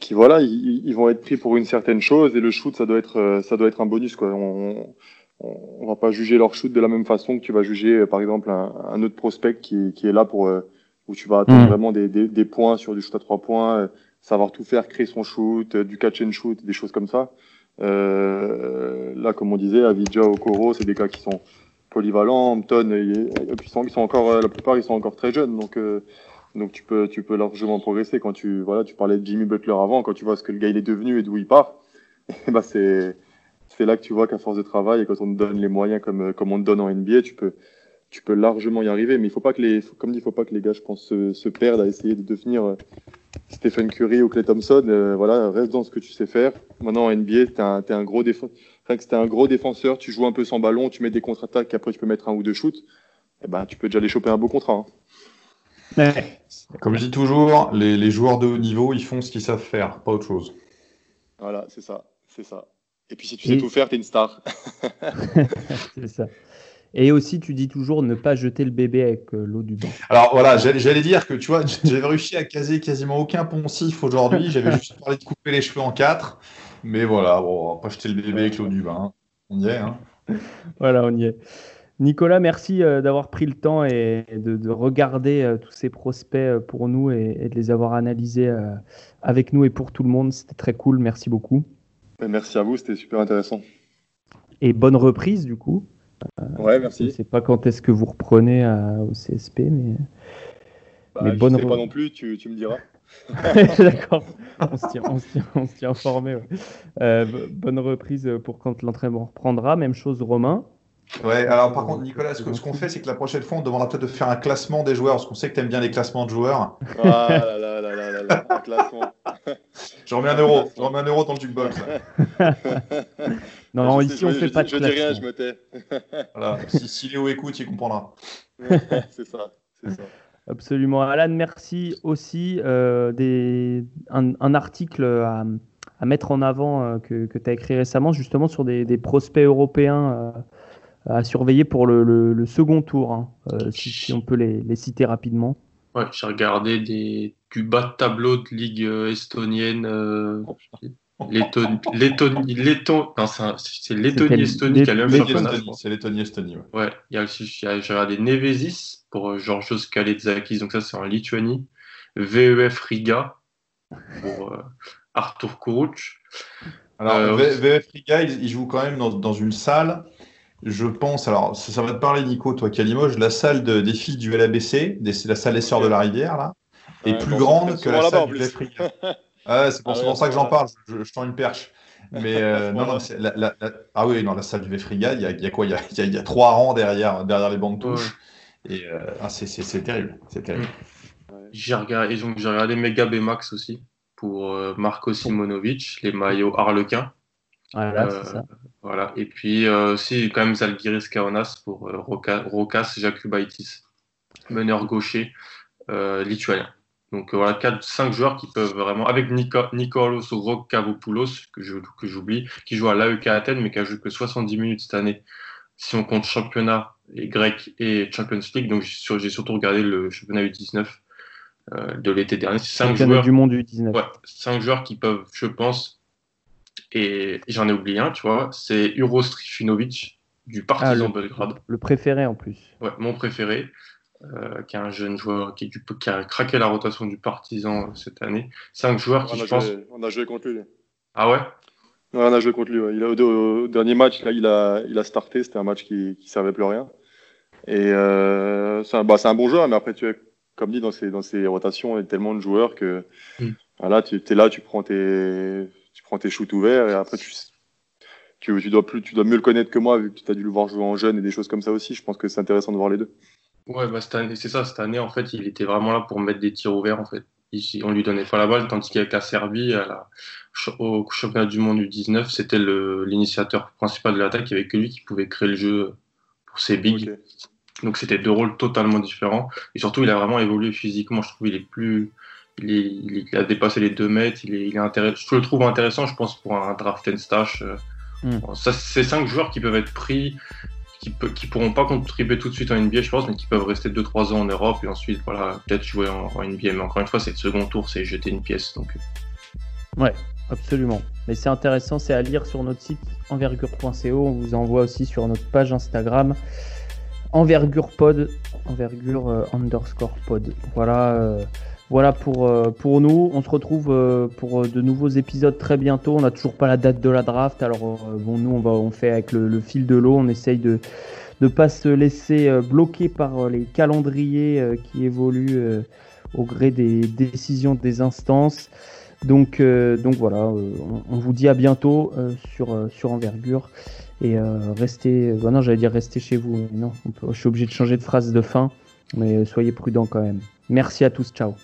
qui voilà, ils, vont être pris pour une certaine chose et le shoot, ça doit être, ça doit être un bonus. Quoi. On, on va pas juger leur shoot de la même façon que tu vas juger, par exemple, un, autre prospect qui, qui, est là pour où tu vas attendre mm. vraiment des, des, des, points sur du shoot à trois points, euh, savoir tout faire, créer son shoot, du catch and shoot, des choses comme ça. Euh, là, comme on disait, Avidja, Okoro, c'est des gars qui sont polyvalents. Hampton, ils, ils, sont, ils sont encore, la plupart, ils sont encore très jeunes, donc donc tu peux tu peux largement progresser quand tu voilà, tu parlais de Jimmy Butler avant, quand tu vois ce que le gars il est devenu et d'où il part, bah [LAUGHS] c'est c'est là que tu vois qu'à force de travail et quand on te donne les moyens comme, comme on te donne en NBA, tu peux, tu peux largement y arriver. Mais il faut pas que les, comme dit, il faut pas que les gars, je pense, se, se perdent à essayer de devenir euh, Stephen Curry ou Clay Thompson. Euh, voilà, reste dans ce que tu sais faire. Maintenant, en NBA, tu es un, un gros défenseur. que un gros défenseur, tu joues un peu sans ballon, tu mets des contre-attaques, après tu peux mettre un ou deux shoots. Eh ben, tu peux déjà aller choper un beau contrat. Hein. Comme je dis toujours, les, les joueurs de haut niveau, ils font ce qu'ils savent faire, pas autre chose. Voilà, c'est ça, c'est ça. Et puis si tu sais tout faire, t'es une star. [LAUGHS] [LAUGHS] c'est ça. Et aussi, tu dis toujours ne pas jeter le bébé avec euh, l'eau du bain. Alors voilà, j'allais dire que tu vois, [LAUGHS] j'avais réussi à caser quasiment aucun poncif aujourd'hui. [LAUGHS] J'avais juste parlé de couper les cheveux en quatre. Mais voilà, bon, on va pas jeter le bébé avec l'eau du bain. On y est. Hein. [LAUGHS] voilà, on y est. Nicolas, merci euh, d'avoir pris le temps et de, regarder euh, tous ces prospects pour nous et, et de les avoir analysés avec nous et pour tout le monde. C'était très cool. Merci beaucoup. Merci à vous, c'était super intéressant. Et bonne reprise du coup. Euh, ouais, merci. Je sais pas quand est-ce que vous reprenez au CSP, mais. Bah, mais bonne sais pas non plus, tu, tu me diras. [LAUGHS] D'accord, on se tient, on se tient, on se tient informé. Ouais. Euh, bonne reprise pour quand l'entraînement reprendra. Même chose, Romain. Ouais, alors par contre, Nicolas, ce qu'on fait, c'est que la prochaine fois, on demandera peut-être de faire un classement des joueurs, parce qu'on sait que tu aimes bien les classements de joueurs. Ah là là là là là, là un classement. [LAUGHS] Je remets un euro, je remets un euro dans le jukebox. [LAUGHS] non, non ici, on fait pas de Je dis rien, je me tais. [LAUGHS] voilà, si, si, Léo écoute, il comprendra. c'est ça, c'est ça. Absolument. Alan, merci aussi. Euh, des, un, un, article à, à, mettre en avant euh, que, que tu as écrit récemment, justement sur des, des prospects européens. Euh, à surveiller pour le, second tour, hein, euh, si, on peut les, citer rapidement. Ouais, j'ai regardé des, du bas de tableau de ligue estonienne. Euh, Lettonie, c'est Lettonie-Estonie qui a le même C'est Lettonie-Estonie, ouais. Ouais, il y a aussi, j'ai regardé Nevesis pour Georgios Kaletsakis, donc ça c'est en Lituanie. VEF Riga pour Arthur Kuruc. Alors, VEF Riga, il, joue quand même dans, dans une salle je pense, alors ça, va te parler Nico, toi qui Limoges, la salle de, des filles du LABC, c'est la salle des Sœurs de la Rivière, là, est plus grande que la salle du Friga. [LAUGHS] ah, c'est pour, ah ça que j'en parle, je, je, tends une perche. Mais euh, [LAUGHS] non, non, la, la, ah oui, non, la salle du Vefriga, il y a, il y a quoi? Il y a, il y a, trois rangs derrière, derrière les bancs de touche. Et ah, c'est terrible. C'est terrible. J'ai regardé, regardé Mega Max aussi pour Marco Simonovic, les maillots Harlequin. Voilà, c'est ça. Voilà. Et puis aussi quand même Zalgiris Kaunas pour Rokas Jakubaitis, meneur gaucher lituanien. Donc voilà, 4, 5 joueurs qui peuvent vraiment, avec Nico, Nicolos Rokavopoulos, que, que j'oublie, qui joue à l'AEK Athènes, mais qui a joué que 70 minutes cette année, si on compte championnat et grec et Champions League. Donc j'ai surtout regardé le championnat U19 euh, de l'été dernier. C'est 5 joueurs. du monde U19. Ouais, 5 joueurs qui peuvent, je pense, et j'en ai oublié un, tu vois, c'est Uros Trifinovic du Partizan ah, Belgrade. Le préféré en plus. Ouais, mon préféré. Euh, qui est un jeune joueur qui, qui, a craqué la rotation du Partisan cette année. Cinq joueurs qui, on je pense. On a joué contre lui. Ah ouais? On a joué contre lui. Il a, au, dernier match, là, il, a, il a starté. C'était un match qui ne servait plus à rien. Et euh, c'est un, bah, un, bon joueur, mais après, tu es, comme dit, dans ces, dans ces rotations, il y a tellement de joueurs que mm. voilà, tu es là, tu prends tes, tu prends tes shoots ouverts et après, tu, tu, tu, dois plus, tu dois mieux le connaître que moi, vu que tu as dû le voir jouer en jeune et des choses comme ça aussi. Je pense que c'est intéressant de voir les deux. Ouais, bah, c'est ça, cette année, en fait, il était vraiment là pour mettre des tirs ouverts, en fait. Ici, on lui donnait pas la balle, tandis qu'avec la Serbie, à la, au championnat du monde du 19, c'était l'initiateur principal de l'attaque, il n'y avait que lui qui pouvait créer le jeu pour ses bigs. Donc c'était deux rôles totalement différents. Et surtout, il a vraiment évolué physiquement. Je trouve qu'il est plus. Il, a dépassé les deux mètres. Il est, il est intéressant. Je le trouve intéressant, je pense, pour un draft and stash. Mm. Ça, c'est cinq joueurs qui peuvent être pris qui, qui pourront pas contribuer tout de suite en NBA, je pense, mais qui peuvent rester 2-3 ans en Europe et ensuite, voilà, peut-être jouer en, NBA. Mais encore une fois, c'est le second tour, c'est jeter une pièce. Donc... Euh. Ouais, absolument. Mais c'est intéressant, c'est à lire sur notre site envergure.co. On vous envoie aussi sur notre page Instagram envergure pod, envergure euh, underscore pod. Voilà. Euh, voilà pour, euh, pour nous. On se retrouve euh, pour euh, de nouveaux épisodes très bientôt. On n'a toujours pas la date de la draft. Alors, bon, nous, on, va, on fait avec le, fil de l'eau. On essaye de ne pas se laisser bloquer par les calendriers qui évoluent au gré des décisions des instances. Donc, donc voilà, on, vous dit à bientôt sur, sur Envergure. Et restez, bah non, j'allais dire restez chez vous. Non, je suis obligé de changer de phrase de fin, mais soyez prudents quand même. Merci à tous, ciao.